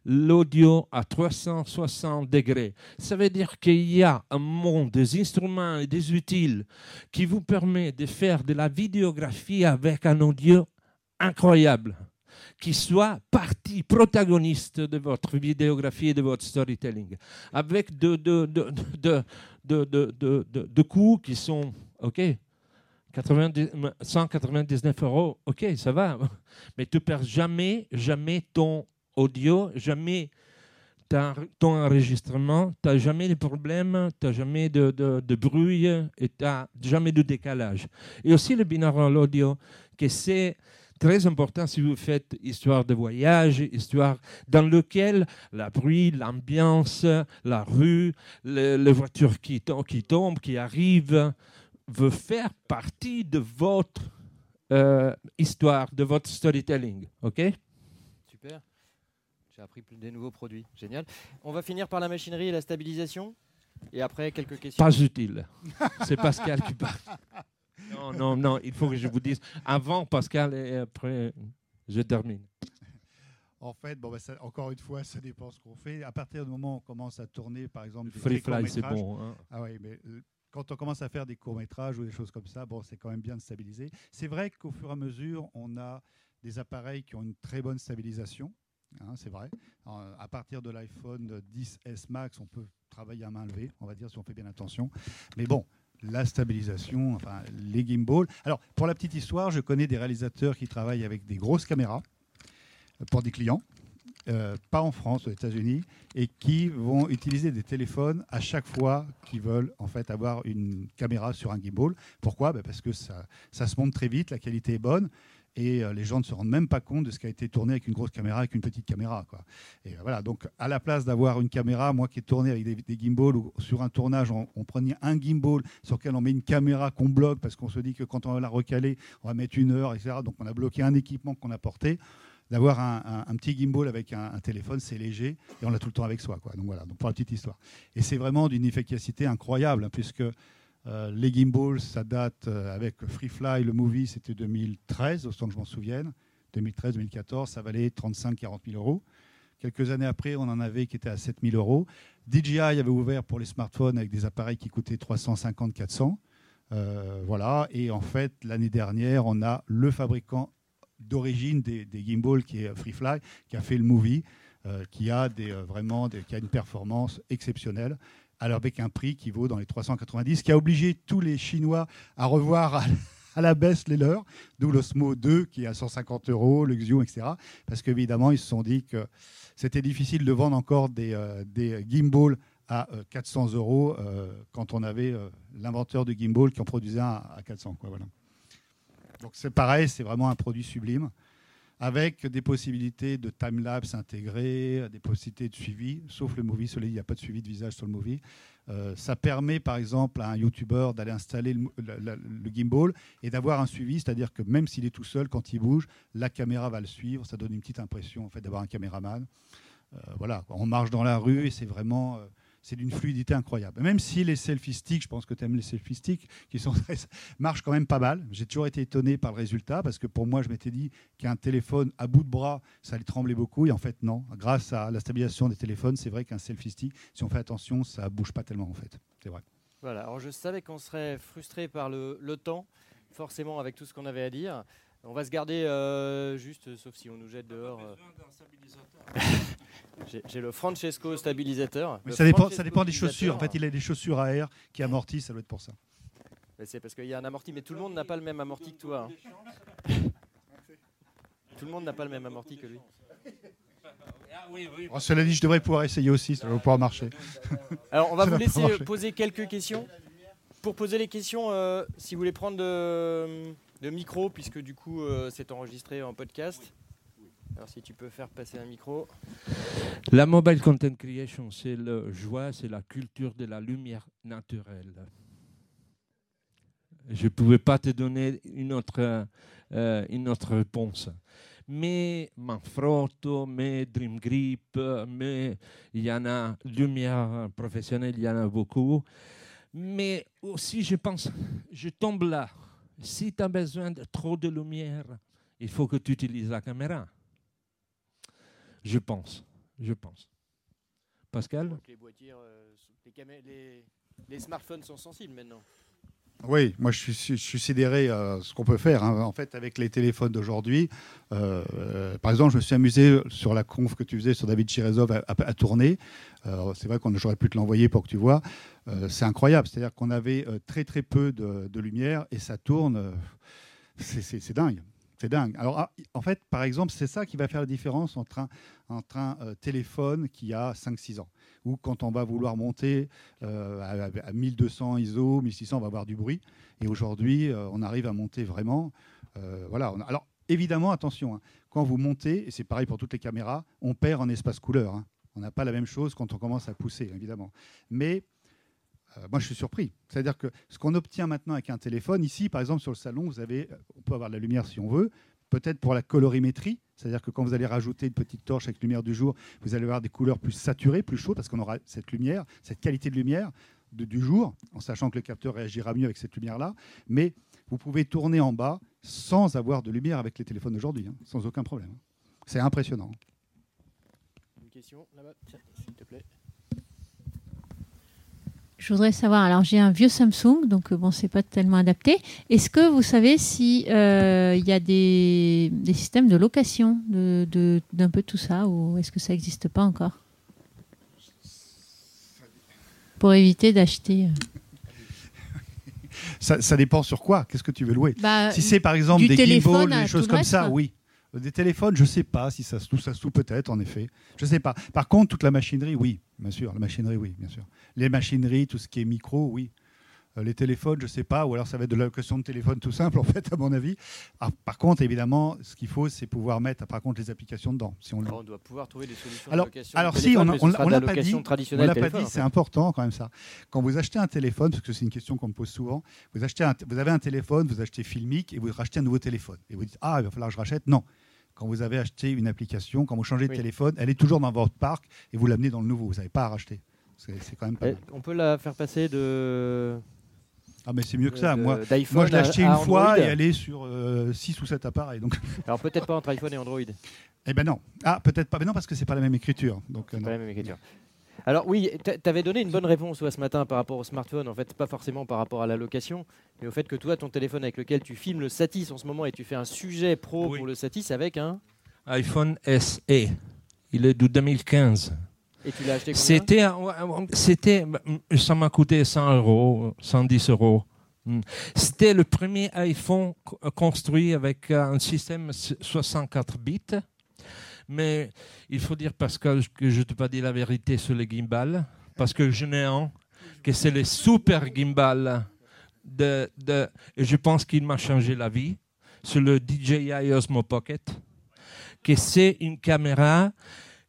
l'audio à 360 degrés. Ça veut dire qu'il y a un monde des instruments et des outils qui vous permet de faire de la vidéographie avec un audio incroyable, qui soit partie protagoniste de votre vidéographie et de votre storytelling, avec de, de, coûts qui sont, OK, 199 euros, ok, ça va. Mais tu perds jamais, jamais ton audio, jamais ton enregistrement, tu n'as jamais de problèmes, tu n'as jamais de, de, bruit et tu n'as jamais de décalage. Et aussi le binaural audio, que c'est très important si vous faites histoire de voyage, histoire dans lequel la bruit, l'ambiance, la rue, les, voitures qui tombent, qui arrivent, veut faire partie de votre euh, histoire, de votre storytelling. OK? Super. J'ai appris plus des nouveaux produits. Génial. On va finir par la machinerie et la stabilisation. Et après, quelques questions. Pas utile. C'est Pascal qui parle. Non, non, non. Il faut que je vous dise avant Pascal et après, je termine. En fait, bon, bah, encore une fois, ça dépend ce qu'on fait. À partir du moment où on commence à tourner, par exemple, Free Fly, c'est bon. Hein. Ah oui, mais euh, quand on commence à faire des courts-métrages ou des choses comme ça, bon, c'est quand même bien de stabiliser. C'est vrai qu'au fur et à mesure, on a des appareils qui ont une très bonne stabilisation. Hein, c'est vrai. à partir de l'iPhone 10S Max, on peut travailler à main levée, on va dire, si on fait bien attention. Mais bon, la stabilisation, enfin, les gimbals. Alors, pour la petite histoire, je connais des réalisateurs qui travaillent avec des grosses caméras pour des clients. Euh, pas en France, aux États-Unis, et qui vont utiliser des téléphones à chaque fois qu'ils veulent en fait avoir une caméra sur un gimbal. Pourquoi? Ben, Parce que ça, se monte très vite, la qualité est bonne. Et euh, les gens ne se rendent même pas compte de ce qui a été tourné avec une grosse caméra, avec une petite caméra. Quoi. Et euh, voilà, donc à la place d'avoir une caméra, moi qui ai tourné avec des, gimbals, ou sur un tournage, on, prenait un gimbal sur lequel on met une caméra qu'on bloque parce qu'on se dit que quand on va la recaler, on va mettre une heure, etc. Donc on a bloqué un équipement qu'on a porté d'avoir un, petit gimbal avec un, téléphone, c'est léger et on l'a tout le temps avec soi. Quoi. Donc voilà, donc pour la petite histoire. Et c'est vraiment d'une efficacité incroyable, hein, puisque euh, les gimbals, ça date euh, avec FreeFly, le movie, c'était 2013, autant que je m'en souvienne. 2013-2014, ça valait 35-40 000 euros. Quelques années après, on en avait qui étaient à 7 000 euros. DJI avait ouvert pour les smartphones avec des appareils qui coûtaient 350-400. Euh, voilà. Et en fait, l'année dernière, on a le fabricant d'origine des, des, gimbals qui est FreeFly, qui a fait le movie, euh, qui a euh, vraiment qui a une performance exceptionnelle. Alors avec un prix qui vaut dans les 390, qui a obligé tous les Chinois à revoir à, la baisse les leurs, d'où l'Osmo 2 qui est à 150 euros, le etc. Parce qu'évidemment, ils se sont dit que c'était difficile de vendre encore des, euh, gimbals à 400 euros quand on avait l'inventeur de gimbal qui en produisait un à 400. Quoi, voilà. Donc c'est pareil, c'est vraiment un produit sublime, avec des possibilités de time-lapse intégrées, des possibilités de suivi, sauf le movie, il n'y a pas de suivi de visage sur le movie. Euh, ça permet par exemple à un YouTuber d'aller installer le, gimbal et d'avoir un suivi, c'est-à-dire que même s'il est tout seul, quand il bouge, la caméra va le suivre, ça donne une petite impression en fait, d'avoir un caméraman. Euh, voilà, on marche dans la rue et c'est vraiment... Euh, c'est d'une fluidité incroyable. Même si les selfie sticks, je pense que tu aimes les selfie sticks, qui sont marchent quand même pas mal. J'ai toujours été étonné par le résultat parce que pour moi, je m'étais dit qu'un téléphone à bout de bras, ça allait trembler beaucoup. Et en fait, non. Grâce à la stabilisation des téléphones, c'est vrai qu'un selfie stick, si on fait attention, ça bouge pas tellement en fait. C'est vrai. Voilà. Alors je savais qu'on serait frustré par le, le temps, forcément avec tout ce qu'on avait à dire. On va se garder euh, juste, sauf si on nous jette dehors. Euh. J'ai le Francesco stabilisateur. ça, dépend, ça dépend des chaussures. En fait, il a des chaussures à air qui amortissent, ça doit être pour ça. C'est parce qu'il y a un amorti, mais tout le monde n'a pas le même amorti que toi. Hein. tout le monde n'a pas le même amorti que lui. Oh, cela dit, je devrais pouvoir essayer aussi, ça va pouvoir marcher. Alors, on va vous laisser poser quelques questions. Pour poser les questions, euh, si vous voulez prendre de, micro, puisque du coup, euh, c'est enregistré en podcast. Alors si tu peux faire passer un micro. La mobile content creation, c'est le joie, c'est la culture de la lumière naturelle. Je ne pouvais pas te donner une autre, euh, une autre réponse. Mais Manfrotto, mais Dream Grip, mais il y en a, lumière professionnelle, il y en a beaucoup. Mais aussi, je pense, je tombe là. Si tu as besoin de trop de lumière, il faut que tu utilises la caméra. Je pense. Je pense. Pascal euh, les- les smartphones sont sensibles maintenant. Oui, moi je suis, sidéré à ce qu'on peut faire. hein. En fait, avec les téléphones d'aujourd'hui, euh, euh, par exemple, je me suis amusé sur la conf que tu faisais sur David Chirezov à, tourner. Euh, c'est vrai qu'on j'aurais pu te l'envoyer pour que tu vois. Euh, c'est incroyable. C'est-à-dire qu'on avait euh, très très peu de, lumière et ça tourne. euh, c'est dingue. Dingue. Alors, ah, en fait, par exemple, c'est ça qui va faire la différence entre un, entre euh, téléphone qui a 5-6 ans ou quand on va vouloir monter euh, à, à 1200 ISO, 1600, on va avoir du bruit. Et aujourd'hui, euh, on arrive à monter vraiment. voilà. alors, évidemment, attention, hein, quand vous montez, et c'est pareil pour toutes les caméras, on perd en espace couleur. hein. On n'a pas la même chose quand on commence à pousser, évidemment. Mais moi, je suis surpris. C'est-à-dire que ce qu'on obtient maintenant avec un téléphone, ici, par exemple, sur le salon, vous avez, euh, on peut avoir de la lumière si on veut, peut-être pour la colorimétrie, c'est-à-dire que quand vous allez rajouter une petite torche avec lumière du jour, vous allez avoir des couleurs plus saturées, plus chaudes, parce qu'on aura cette lumière, cette qualité de lumière du jour, en sachant que le capteur réagira mieux avec cette lumière-là. Mais vous pouvez tourner en bas sans avoir de lumière avec les téléphones d'aujourd'hui, hein, sans aucun problème. C'est impressionnant. Une question là-bas, s'il te plaît. Je voudrais savoir, alors j'ai un vieux Samsung, donc euh, bon, c'est pas tellement adapté. Est-ce que vous savez si euh, il y a des, des systèmes de location de- de- d'un peu tout ça, ou est-ce que ça n'existe pas encore? Pour éviter d'acheter. euh, Ça, ça dépend sur quoi Qu'est-ce que tu veux louer? Bah, Si c'est par exemple des gimbals, des choses comme reste, ça, oui. Des téléphones, je sais pas si ça se tout ça se trouve peut-être en effet. Je sais pas. Par contre, toute la machinerie, oui, bien sûr. La machinerie, oui, bien sûr. Les machineries, tout ce qui est micro, oui. Euh, les téléphones, je sais pas, ou alors ça va être de la location de téléphone tout simple en fait, à mon avis. Ah, par contre, évidemment, ce qu'il faut, c'est pouvoir mettre par contre les applications dedans, si on doit pouvoir trouver des solutions Alors- de location. alors si, on de l'a pas dit, On l'a pas dit, c'est important quand même ça. Quand vous achetez un téléphone, parce que c'est une question qu'on me pose souvent, vous, achetez un- vous avez un téléphone, vous achetez Filmic et vous rachetez un nouveau téléphone. Et vous dites, ah, il va falloir que je rachète. Non. Quand vous avez acheté une application, quand vous changez de Oui. téléphone, elle est toujours dans votre parc et vous l'amenez dans le nouveau. Vous n'avez pas à racheter. C'est c'est quand même pas mal. On peut la faire passer de. Ah, mais c'est mieux que ça. de- Moi, je l'ai acheté à une fois et elle est sur 6 ou 7 appareils. Donc, Alors peut-être pas entre iPhone et Android. eh ben non. Ah, peut-être pas. Mais non, parce que c'est pas la même écriture. Donc, euh, pas la même écriture. Alors oui, tu avais donné une bonne réponse toi, ce matin par rapport au smartphone. En fait, pas forcément par rapport à la location, mais au fait que toi, ton téléphone avec lequel tu filmes le Satis en ce moment et tu fais un sujet pro Oui. pour le Satis avec un. iPhone SE. Il est de 2015. Et tu l'as acheté C'était, c'était, ça m'a coûté 100 euros, 110 euros. Hmm. C'était le premier iPhone co- construit avec un système s- 64 bits. Mais il faut dire, Pascal, que je ne t'ai pas dit la vérité sur les gimbals, parce que je n'ai un, que c'est le super gimbal. De, de, et je pense qu'il m'a changé la vie. C'est le DJI Osmo Pocket, que c'est une caméra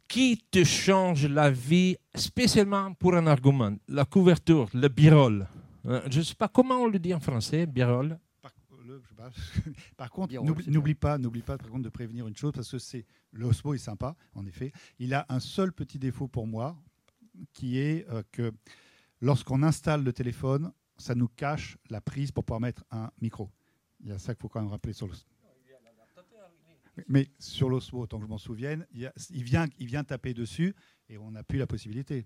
qui te change la vie, spécialement pour un argument. La couverture, le birol. Euh, Je ne sais pas comment on le dit en français, birol. Par, le- je sais pas. Par contre, n'oublie pas, n'oublie pas par contre de prévenir une chose parce que c'est l'Osmo est sympa, en effet. Il a un seul petit défaut pour moi, qui est euh, que lorsqu'on installe le téléphone, ça nous cache la prise pour pouvoir mettre un micro. Il y a ça qu'il faut quand même rappeler sur l'Osmo. Mais sur l'Osmo, autant que je m'en souvienne, il, y a- il vient, il vient taper dessus et on n'a plus la possibilité.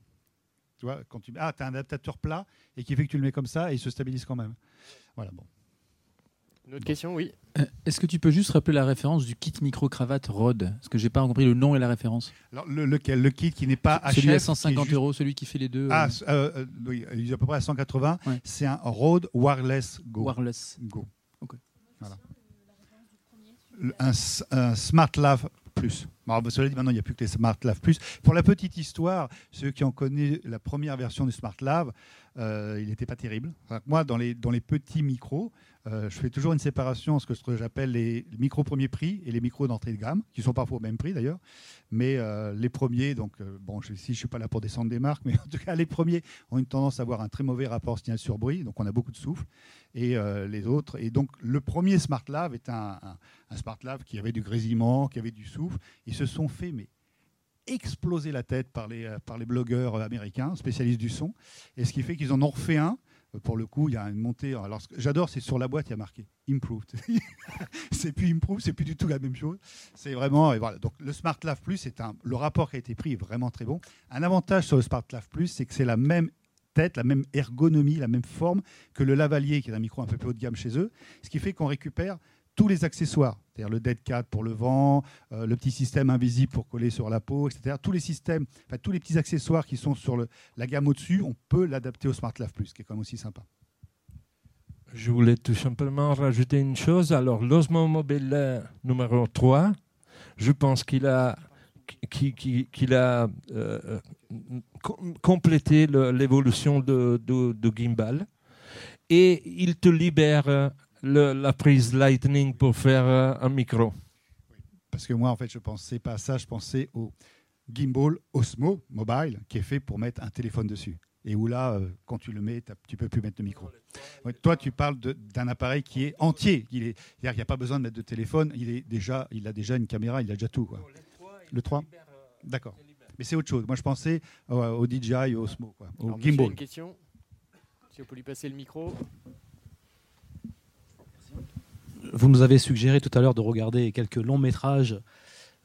Tu vois, quand tu ah, as un adaptateur plat et qui fait que tu le mets comme ça et il se stabilise quand même. Voilà, bon. Une autre question, oui. Euh, Est-ce que tu peux juste rappeler la référence du kit micro-cravate Rode Parce que j'ai pas compris le nom et la référence? Alors, le, lequel? Le kit qui n'est pas HF celui à qui est 150 juste- euros, celui qui fait les deux. Ah, euh, c- euh, oui, il est à peu près à 180. Ouais. C'est un Rode Wireless Go. wireless. Go. Ok. Voilà. Le- Un, un Smart Plus. Bah, cela dit, maintenant, il n'y a plus que les Smart Plus. Pour la petite histoire, ceux qui ont connu la première version du Smart euh, il n'était pas terrible. Moi, dans les, dans les petits micros, euh, je fais toujours une séparation entre ce que j'appelle les micros premier prix et les micros d'entrée de gamme, qui sont parfois au même prix d'ailleurs. Mais euh, les premiers, donc, bon, je, si je ne suis pas là pour descendre des marques, mais en tout cas, les premiers ont une tendance à avoir un très mauvais rapport signal sur bruit, donc on a beaucoup de souffle. Et euh, les autres, et donc le premier Smart Lave est un, un- Smart Lave qui avait du grésillement, qui avait du souffle. Ils se sont fait, mais exploser la tête par les, euh, par les blogueurs américains, spécialistes du son. Et ce qui fait qu'ils en ont refait un euh, pour le coup, il y a une montée. Alors, j'adore, c'est sur la boîte, il y a marqué Improved. c'est plus Improved, c'est plus du tout la même chose. C'est vraiment. Et voilà. Donc, le Smart Lav Plus, c'est un, le rapport qui a été pris est vraiment très bon. Un avantage sur le Smart Lav Plus, c'est que c'est la même la même ergonomie, la même forme que le lavalier, qui est un micro un peu plus haut de gamme chez eux. Ce qui fait qu'on récupère tous les accessoires, c'est-à-dire le dead cat pour le vent, euh, le petit système invisible pour coller sur la peau, etc. Tous les systèmes, enfin, tous les petits accessoires qui sont sur la gamme au-dessus, on peut l'adapter au Smart Lav Plus, qui est quand même aussi sympa. Je voulais tout simplement rajouter une chose. Alors, l'Osmo Mobile euh, numéro 3, je pense qu'il a, qu'il, qu'il a euh, com- complété l'évolution de, Gimbal. Et il te libère euh, la prise Lightning pour faire euh, un micro. Parce que moi, en fait, je pensais pas à ça, je pensais au gimbal Osmo Mobile, qui est fait pour mettre un téléphone dessus. Et où là, euh, quand tu le mets, tu peux plus mettre de micro. Toi, tu parles d'un appareil qui est entier. Il n'y a pas besoin de mettre de téléphone. Il a déjà une caméra, il a déjà tout. Le 3 D'accord. Mais c'est autre chose. Moi, je pensais au, au DJI, au Osmo, quoi, au Alors, gimbal. une question Si on peut lui passer le micro. Vous nous avez suggéré tout à l'heure de regarder quelques longs métrages,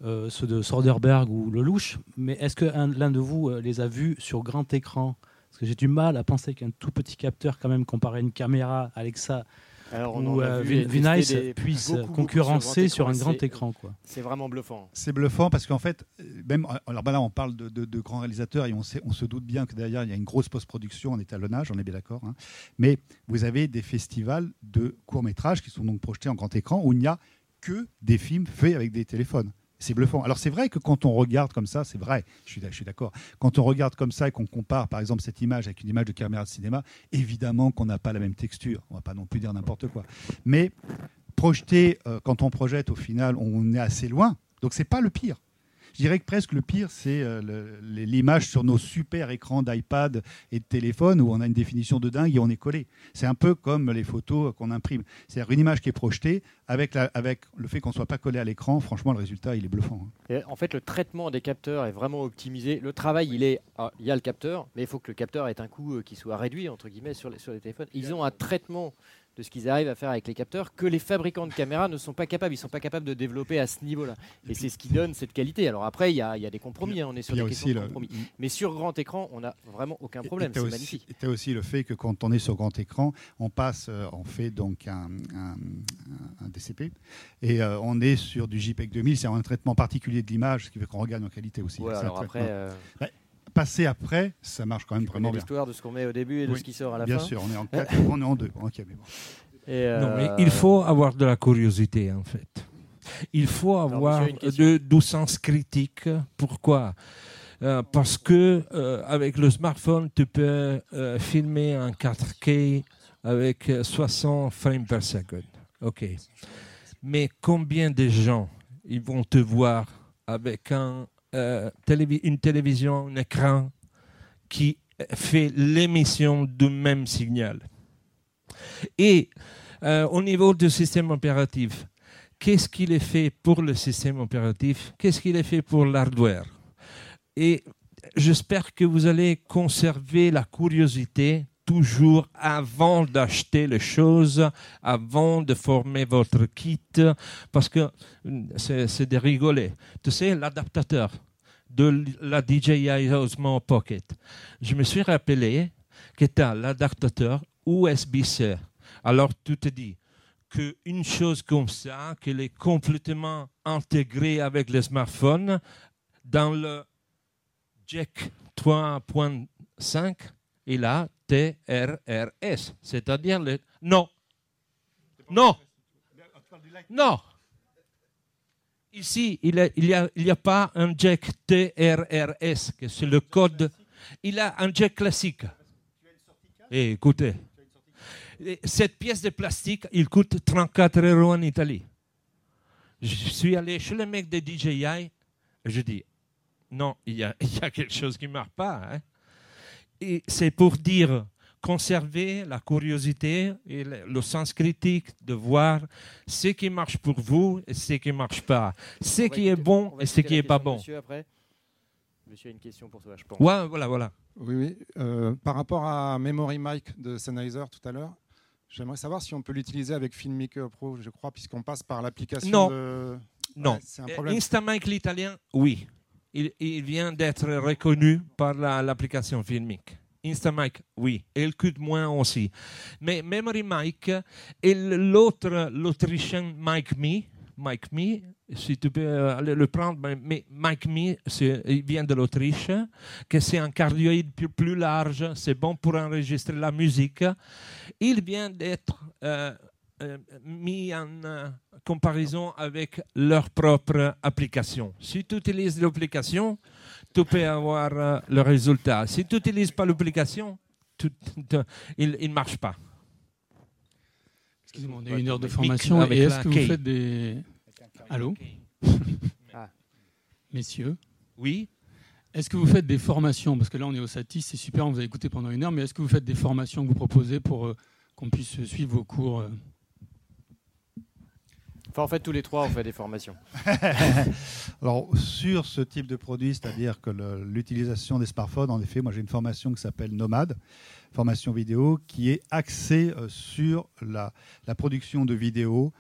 euh, ceux de Soderbergh ou Lelouch, mais est-ce que un- l'un de vous euh, les a vus sur grand écran? Parce que j'ai du mal à penser qu'un tout petit capteur, quand même, comparé à une caméra Alexa Alors, on a euh, puisse beaucoup, beaucoup concurrencer sur un grand écran. Quoi. C'est vraiment bluffant. C'est bluffant parce qu'en fait, euh, même alors bah là, on parle de, de- de grands réalisateurs et on, sait, on se doute bien que derrière il y a une grosse post-production en étalonnage, on est bien d'accord. hein. Mais vous avez des festivals de courts métrages qui sont donc projetés en grand écran où il n'y a que des films faits avec des téléphones. C'est bluffant. Alors c'est vrai que quand on regarde comme ça, c'est vrai, je suis, d'accord. Quand on regarde comme ça et qu'on compare par exemple cette image avec une image de caméra de cinéma, évidemment qu'on n'a pas la même texture. On va pas non plus dire n'importe quoi. Mais projeter, euh, quand on projette, au final, on est assez loin. Donc c'est pas le pire. Je dirais que presque le pire, c'est euh, l'image sur nos super écrans d'iPad et de téléphone où on a une définition de dingue et on est collé. C'est un peu comme les photos qu'on imprime. C'est-à-dire une image qui est projetée avec, le fait qu'on ne soit pas collé à l'écran. Franchement, le résultat, il est bluffant. hein. En fait, le traitement des capteurs est vraiment optimisé. Le travail, il est, ah, il y a le capteur, mais il faut que le capteur ait un coût euh, qui soit réduit entre guillemets sur les téléphones. Ils ont un traitement de ce qu'ils arrivent à faire avec les capteurs que les fabricants de caméras ne sont pas capables. Ils sont pas capables de développer à ce niveau-là. Et c'est ce qui donne cette qualité. Alors après, il y a, il y a des compromis. hein, on est sur des questions de le- compromis. Mais sur grand écran, on n'a vraiment aucun problème. C'est magnifique. et t'as aussi le fait que quand on est sur grand écran, on passe, euh, on fait donc un, un- un DCP et euh, on est sur du JPEG 2000, c'est un traitement particulier de l'image, ce qui fait qu'on regagne en qualité aussi. Ouais, alors après, euh, passer après, ça marche quand même tu vraiment bien. l'histoire de ce qu'on met au début et de Oui, ce qui sort à la Bien fin. sûr, on est en quatre, on est en deux. Ok, mais bon. Et, Non, mais euh, il faut avoir de la curiosité, en fait. Il faut avoir de, du sens critique. Pourquoi? Euh, Parce que euh, avec le smartphone, tu peux euh, filmer en 4K avec euh, 60 frames per second. OK. Mais combien de gens ils vont te voir avec un, euh, une télévision, un écran qui fait l'émission du même signal. Et euh, au niveau du système opératif, qu'est-ce qu'il est fait pour le système opératif? Qu'est-ce qu'il est fait pour l'hardware? Et j'espère que vous allez conserver la curiosité toujours avant d'acheter les choses, avant de former votre kit, parce que c'est c'est de rigoler. Tu sais, l'adaptateur de la DJI Osmo Pocket, je me suis rappelé que tu as l'adaptateur USB-C. Alors tu te dis qu'une chose comme ça, qu'elle est complètement intégrée avec le smartphone, dans le jack 3.5, il a TRRS, c'est-à-dire le... Non. Non. Non. Ici, il n'y a, pas un jack TRRS, que c'est le code. Il a un jack classique. Eh, écoutez, et cette pièce de plastique, il coûte 34 euros en Italie. Je suis allé chez le mec de DJI et je dis, non, il y a, il y a quelque chose qui ne marche pas. hein. Et c'est pour dire, conserver la curiosité et le, sens critique de voir ce qui marche pour vous et ce qui ne marche pas, ce on qui est bon et ce qui n'est pas bon. monsieur après. monsieur a une question pour toi, je pense. Ouais, voilà, voilà. Oui, oui. Euh, par rapport à Memory Mic de Sennheiser tout à l'heure, j'aimerais savoir si on peut l'utiliser avec Filmmaker Pro, je crois, puisqu'on passe par l'application Non. de... Non. Ouais, c'est un problème. Instamic l'italien, oui. Il, il vient d'être reconnu par la- l'application Filmic. Instamic, oui. Et le coûte moins aussi. Mais Memory Mic et l'autre, l'autrichien Mike Me, Mike si tu peux euh, aller le prendre, mais- Mike Me, il vient de l'Autriche, que c'est un cardioïde plus, large, c'est bon pour enregistrer la musique. Il vient d'être euh, euh, mis en comparaison avec leur propre application. Si tu utilises l'application, tu peux avoir euh, le résultat. Si tu n'utilises pas l'application, il ne marche pas. Excusez-moi, on a une heure de formation. Et est-ce la que vous key. faites des. Allô Ah. Messieurs Oui. Est-ce que vous faites des formations? Parce que là, on est au Satis, c'est super, on vous a écouté pendant une heure, mais est-ce que vous faites des formations que vous proposez pour euh, qu'on puisse suivre vos cours euh? En fait, tous les trois, on fait des formations. Alors, sur ce type de produit, c'est-à-dire que l'utilisation des smartphones, en effet, moi j'ai une formation qui s'appelle Nomade, formation vidéo, qui est axée euh, sur la production de vidéos,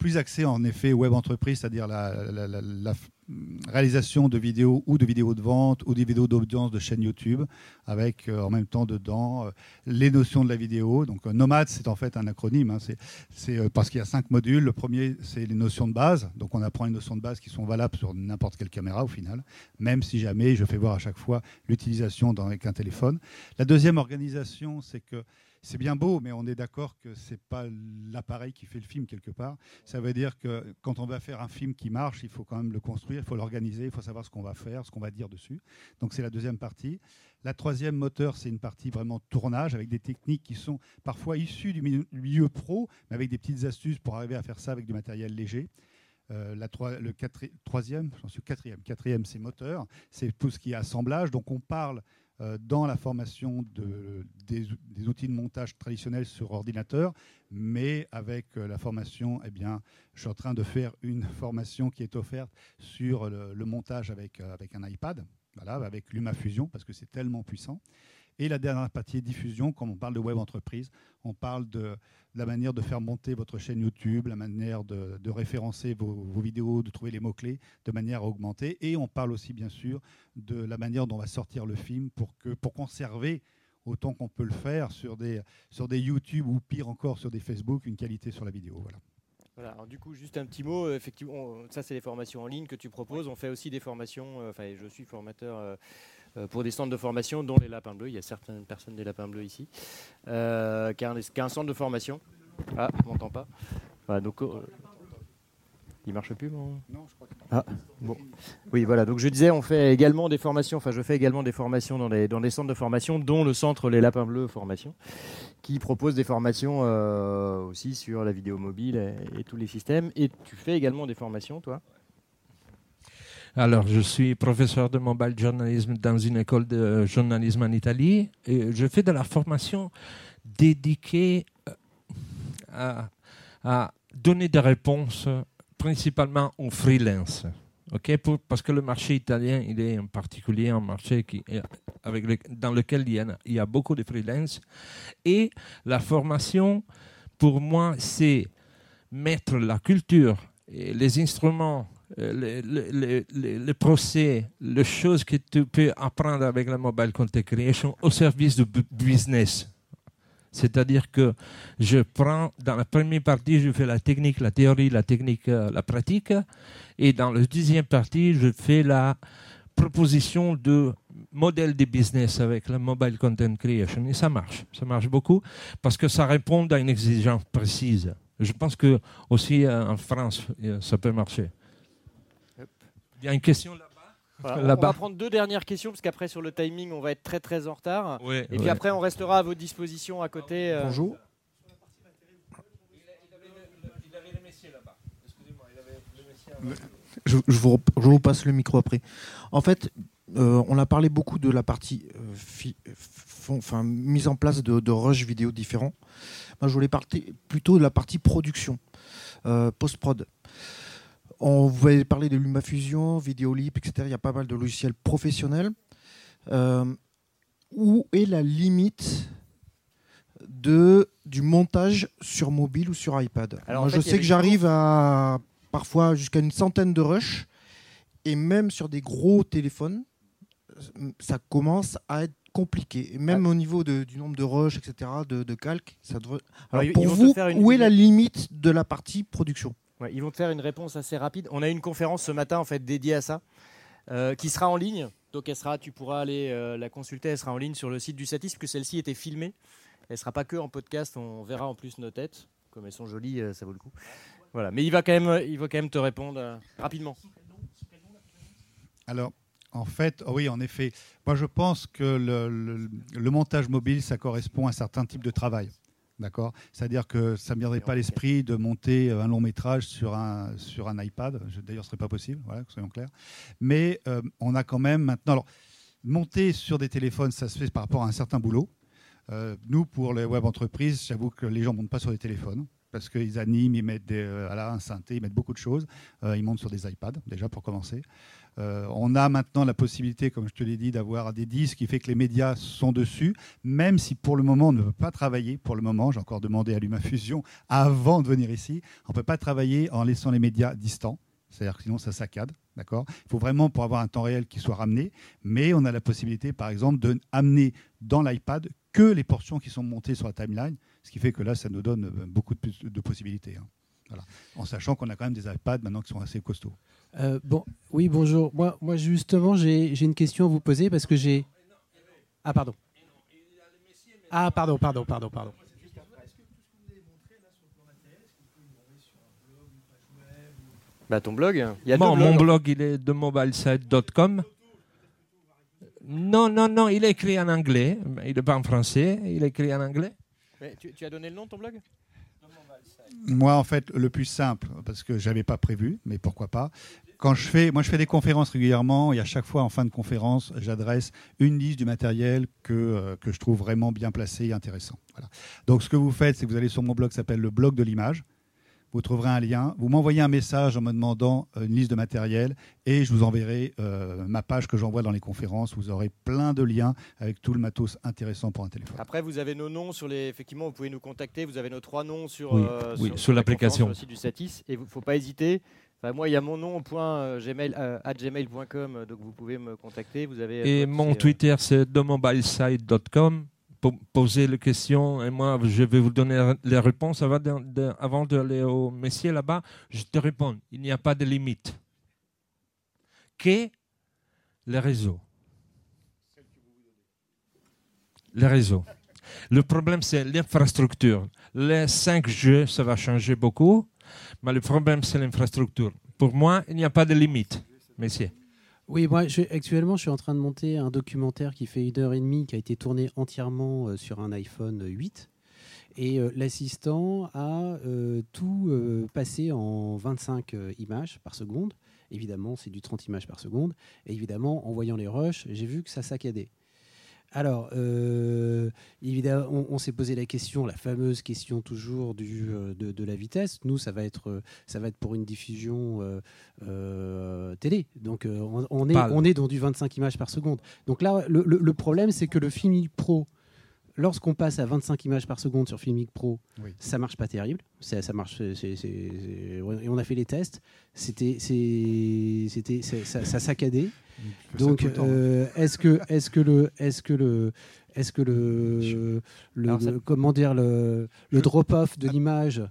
plus axée en effet web entreprise, c'est-à-dire la, réalisation de vidéos ou de vidéos de vente ou des vidéos d'audience de chaînes YouTube, avec euh, en même temps dedans euh, les notions de la vidéo. Donc, euh, Nomade, c'est en fait un acronyme. hein, c'est parce qu'il y a cinq modules. Le premier, c'est les notions de base. Donc, on apprend les notions de base qui sont valables sur n'importe quelle caméra au final, même si jamais je fais voir à chaque fois l'utilisation avec un téléphone. La deuxième organisation, c'est que c'est bien beau, mais on est d'accord que c'est pas l'appareil qui fait le film quelque part. Ça veut dire que quand on va faire un film qui marche, il faut quand même le construire, il faut l'organiser, il faut savoir ce qu'on va faire, ce qu'on va dire dessus. Donc c'est la deuxième partie. La troisième moteur, c'est une partie vraiment tournage avec des techniques qui sont parfois issues du milieu, pro, mais avec des petites astuces pour arriver à faire ça avec du matériel léger. Euh, la le quatri- troisième, j'en suis quatrième. Quatrième, c'est moteur, c'est tout ce qui est assemblage. Donc on parle dans la formation de, des, ou- des outils de montage traditionnels sur ordinateur, mais avec euh, la formation, eh bien, je suis en train de faire une formation qui est offerte sur le, montage avec, euh, avec un iPad, voilà, avec LumaFusion, parce que c'est tellement puissant. Et la dernière partie diffusion, comme on parle de web entreprise, on parle de la manière de faire monter votre chaîne YouTube, la manière de, de référencer vos, vos vidéos, de trouver les mots-clés de manière à augmenter. Et on parle aussi, bien sûr, de la manière dont on va sortir le film pour, que, pour conserver autant qu'on peut le faire sur des, sur des YouTube ou pire encore sur des Facebook, une qualité sur la vidéo. Voilà. Voilà, alors du coup, juste un petit mot. Effectivement, ça, c'est les formations en ligne que tu proposes. On fait aussi des formations. euh, Enfin, je suis formateur euh, pour des centres de formation, dont les Lapins Bleus. Il y a certaines personnes des Lapins Bleus ici, euh, qui, a un, qui a un centre de formation. Ah, on m'entend pas. Voilà, donc, euh, il marche plus, mon. Non, je crois que Ah, bon. Oui, voilà. Donc je disais, on fait également des formations. Enfin, je fais également des formations dans des dans des centres de formation, dont le centre Les Lapins Bleus Formation, qui propose des formations euh, aussi sur la vidéo mobile et, et tous les systèmes. Et tu fais également des formations, toi? Alors, je suis professeur de mobile journalisme dans une école de journalisme en Italie et je fais de la formation dédiée euh, à, donner des réponses principalement aux freelance. ok Pour- parce que le marché italien, il est en particulier un marché qui, dans lequel il y, a, il y a beaucoup de freelance. Et la formation, pour moi, c'est mettre la culture et les instruments les, les, procès, les choses que tu peux apprendre avec la mobile content creation au service du bu- business. C'est-à-dire que je prends, dans la première partie, je fais la technique, la théorie, la technique, euh, la pratique. Et dans la deuxième partie, je fais la proposition de modèle de business avec la mobile content creation. Et ça marche. Ça marche beaucoup parce que ça répond à une exigence précise. Je pense que aussi euh, en France, euh, ça peut marcher. Il y a une question là-bas. Voilà, on- va prendre deux dernières quesons, parce qu'après, sur le timing, on va être très très en retard. Et puis après, on restera à votre disposition à côté. euh, Bonjour. Je, je vous, je vous passe le micro après. En fait, euh, on a parlé beaucoup de la partie euh, fi- fon- enfin, mise en place de, de rush vidéo différents. Moi, je voulais parler plutôt de la partie production, euh, post-prod. On vous avez parlé de LumaFusion, Videolip, etc. Il y a pas mal de logiciels professionnels. Euh, où est la limite de, du montage sur mobile ou sur iPad? Alors, Moi, en fait, je sais que j'arrive à parfois jusqu'à une centaine de rushs, et même sur des gros téléphones, ça commence à être compliqué. Et même au niveau de- du nombre de rushs, etc., de, de calques, ça devrait... Alors, Ah. pour vous, faire une- où est la limite de la partie production? Ils vont te faire une réponse assez rapide. On a une conférence ce matin en fait dédiée à ça, euh, qui sera en ligne. Donc elle sera, tu pourras aller euh, la consulter. Elle sera en ligne sur le site du Satis, que celle-ci était filmée. Elle sera pas que en podcast. On verra en plus nos têtes, comme elles sont jolies, euh, ça vaut le coup. Voilà. Mais il va quand même, il va quand même te répondre rapidement. Alors, en fait, oh oui, en effet, moi je pense que le, le- le montage mobile, ça correspond à un certain type de travail. D'accord C'est-à-dire que ça ne me viendrait pas à l'esprit de monter euh, un long métrage sur un, sur un iPad. D'ailleurs, ce ne serait pas possible, voilà, soyons clairs. Mais euh, on a quand même maintenant. Alors, monter sur des téléphones, ça se fait par rapport à un certain boulot. Euh, nous, pour les web entreprises, j'avoue que les gens ne montent pas sur des téléphones parce qu'ils animent, ils mettent des, euh, voilà, un synthé, ils mettent beaucoup de choses. Euh, ils montent sur des iPads, déjà pour commencer. Euh, on a maintenant la possibilité, comme je te l'ai dit, d'avoir des disques qui fait que les médias sont dessus, même si pour le moment on ne peut pas travailler. Pour le moment, j'ai encore demandé à LumaFusion avant de venir ici, on ne peut pas travailler en laissant les médias distants. C'est-à-dire que sinon ça saccade, d'accord? Il faut vraiment pour avoir un temps réel qui soit ramené, mais on a la possibilité, par exemple, de amener dans l'iPad que les portions qui sont montées sur la timeline, ce qui fait que là, ça nous donne euh, beaucoup de, plus- de possibilités. hein. Voilà. En sachant qu'on a quand même des iPads maintenant qui sont assez costauds. Euh, bon, oui, bonjour. Moi, moi justement, j'ai j'ai une question à vous poser parce que j'ai. Ah, pardon. Ah, pardon, pardon, pardon, pardon. Bah ton blog, il y a Bon, deux mon blog, il est de mobilesite.com. Non, non, non, il est écrit en anglais. Il n'est pas en français, il est écrit en anglais. Tu, as donné le nom de ton blog? Moi, en fait, le plus simple, parce que j'avais pas prévu, mais pourquoi pas. Quand je fais, moi, je fais des conférences régulièrement, et à chaque fois, en fin de conférence, j'adresse une liste du matériel que, euh, que je trouve vraiment bien placé et intéressant. Voilà. Donc, ce que vous faites, c'est que vous allez sur mon blog, qui s'appelle le blog de l'image. Vous trouverez un lien. Vous m'envoyez un message en me demandant euh, une liste de matériel et je vous enverrai euh, ma page que j'envoie dans les conférences. Vous aurez plein de liens avec tout le matos intéressant pour un téléphone. Après, vous avez nos noms sur les. Effectivement, vous pouvez nous contacter. Vous avez nos trois noms sur, Oui, euh, oui, sur, sur la l'application. Sur le site du Satis. Et il ne faut pas hésiter. Enfin, moi, il y a mon nom au point euh, gmail, euh, at gmail.com, donc vous pouvez me contacter. Vous avez. Et mon c'est, euh, Twitter, c'est demobilesite.com. Po- Posez les questions et moi, je vais vous donner les réponses. Avant d'aller au messieurs là-bas, je te réponds. Il n'y a pas de limite. Que les réseaux. Les réseaux. Le problème, c'est l'infrastructure. Les 5G, ça va changer beaucoup, mais le problème, c'est l'infrastructure. Pour moi, il n'y a pas de limite, messieurs. Oui, moi, je- actuellement, je suis en train de monter un documentaire qui fait une heure et demie, qui a été tourné entièrement euh, sur un iPhone 8. Et euh, l'assistant a euh, tout euh, passé en 25 euh, images par seconde. Évidemment, c'est du 30 images par seconde. Et évidemment, en voyant les rushs, j'ai vu que ça saccadait. Alors, euh, évidemment, on, on s'est posé la question, la fameuse question toujours du, euh, de, de la vitesse. Nous, ça va être, euh, ça va être pour une diffusion euh, euh, télé. Donc, on, on est, on est dans du 25 images par seconde. Donc là, le, le- le problème, c'est que le Filmic Pro, lorsqu'on passe à 25 images par seconde sur Filmic Pro, Oui. ça marche pas terrible. Ça, marche. et on a fait les tests. C'était, c'était, ça, ça saccadait. Donc, temps. euh, est-ce que, est-ce que le, est-ce que le, est-ce que le, le- Alors, ça- le- comment dire le, le drop-off de l'image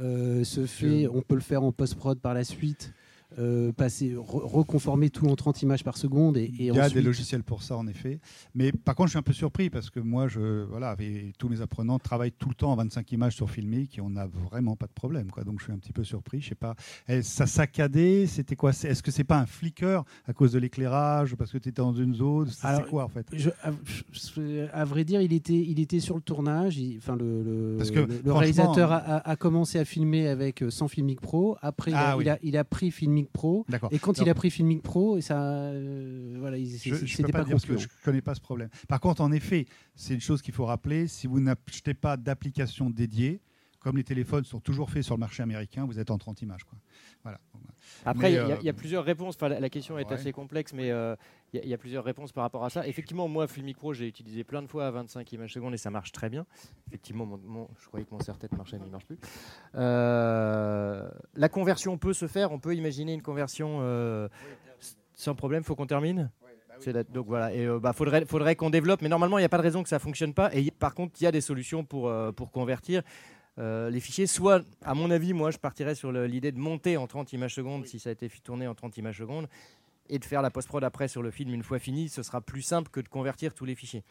euh, se fait On peut le faire en post-prod par la suite? Euh, passer, re- reconformer tout en 30 images par seconde et, et Il y a ensuite- des logiciels pour ça, en effet. Mais par contre, je suis un peu surpris parce que moi, je, voilà, tous mes apprenants travaillent tout le temps en 25 images sur Filmic et on n'a vraiment pas de problème. Quoi. Donc, je suis un petit peu surpris. Je sais pas. Eh, ça saccadait? C'était quoi? Est-ce que c'est pas un flicker à cause de l'éclairage Parce que tu étais dans une zone? C'est quoi, en fait? Je- à, je- à vrai dire, il était, il était sur le tournage. il- Enfin, le, le- Parce que, le- le franchement, réalisateur a, a- a commencé à filmer avec euh, sans Filmic Pro. Après, il, a, Ah oui. il, a, il a pris Filmic Pro. Et quand il a pris Filmic Pro, ça, euh, voilà, c'était pas, pas, dire parce que concluant. je ne connais pas ce problème. Par contre, en effet, c'est une chose qu'il faut rappeler. Si vous n'achetez pas d'application dédiée, comme les téléphones sont toujours faits sur le marché américain, vous êtes en 30 images. Quoi. Voilà. Après, il y, a- euh, il y a plusieurs réponses. Enfin, la, la question est Ouais. assez complexe, mais euh, il y, a- il y a plusieurs réponses par rapport à ça. Effectivement, moi, Filmic Pro, j'ai utilisé plein de fois à 25 images secondes et ça marche très bien. Effectivement, mon- mon- je croyais que mon serre-tête marchait, mais il marche plus. Euh, la conversion peut se faire. On peut imaginer une conversion sans problème. Faut qu'on termine? La- donc voilà, et euh, bah, faudrait, faudrait qu'on développe, mais normalement il n'y a pas de raison que ça fonctionne pas. Et y- par contre, il y a des solutions pour, euh, pour convertir euh, les fichiers. Soit, à mon avis, moi je partirais sur l'idée de monter en 30 images secondes si ça a été tourné en 30 images secondes et de faire la post-prod après sur le film une fois fini. Ce sera plus simple que de convertir tous les fichiers.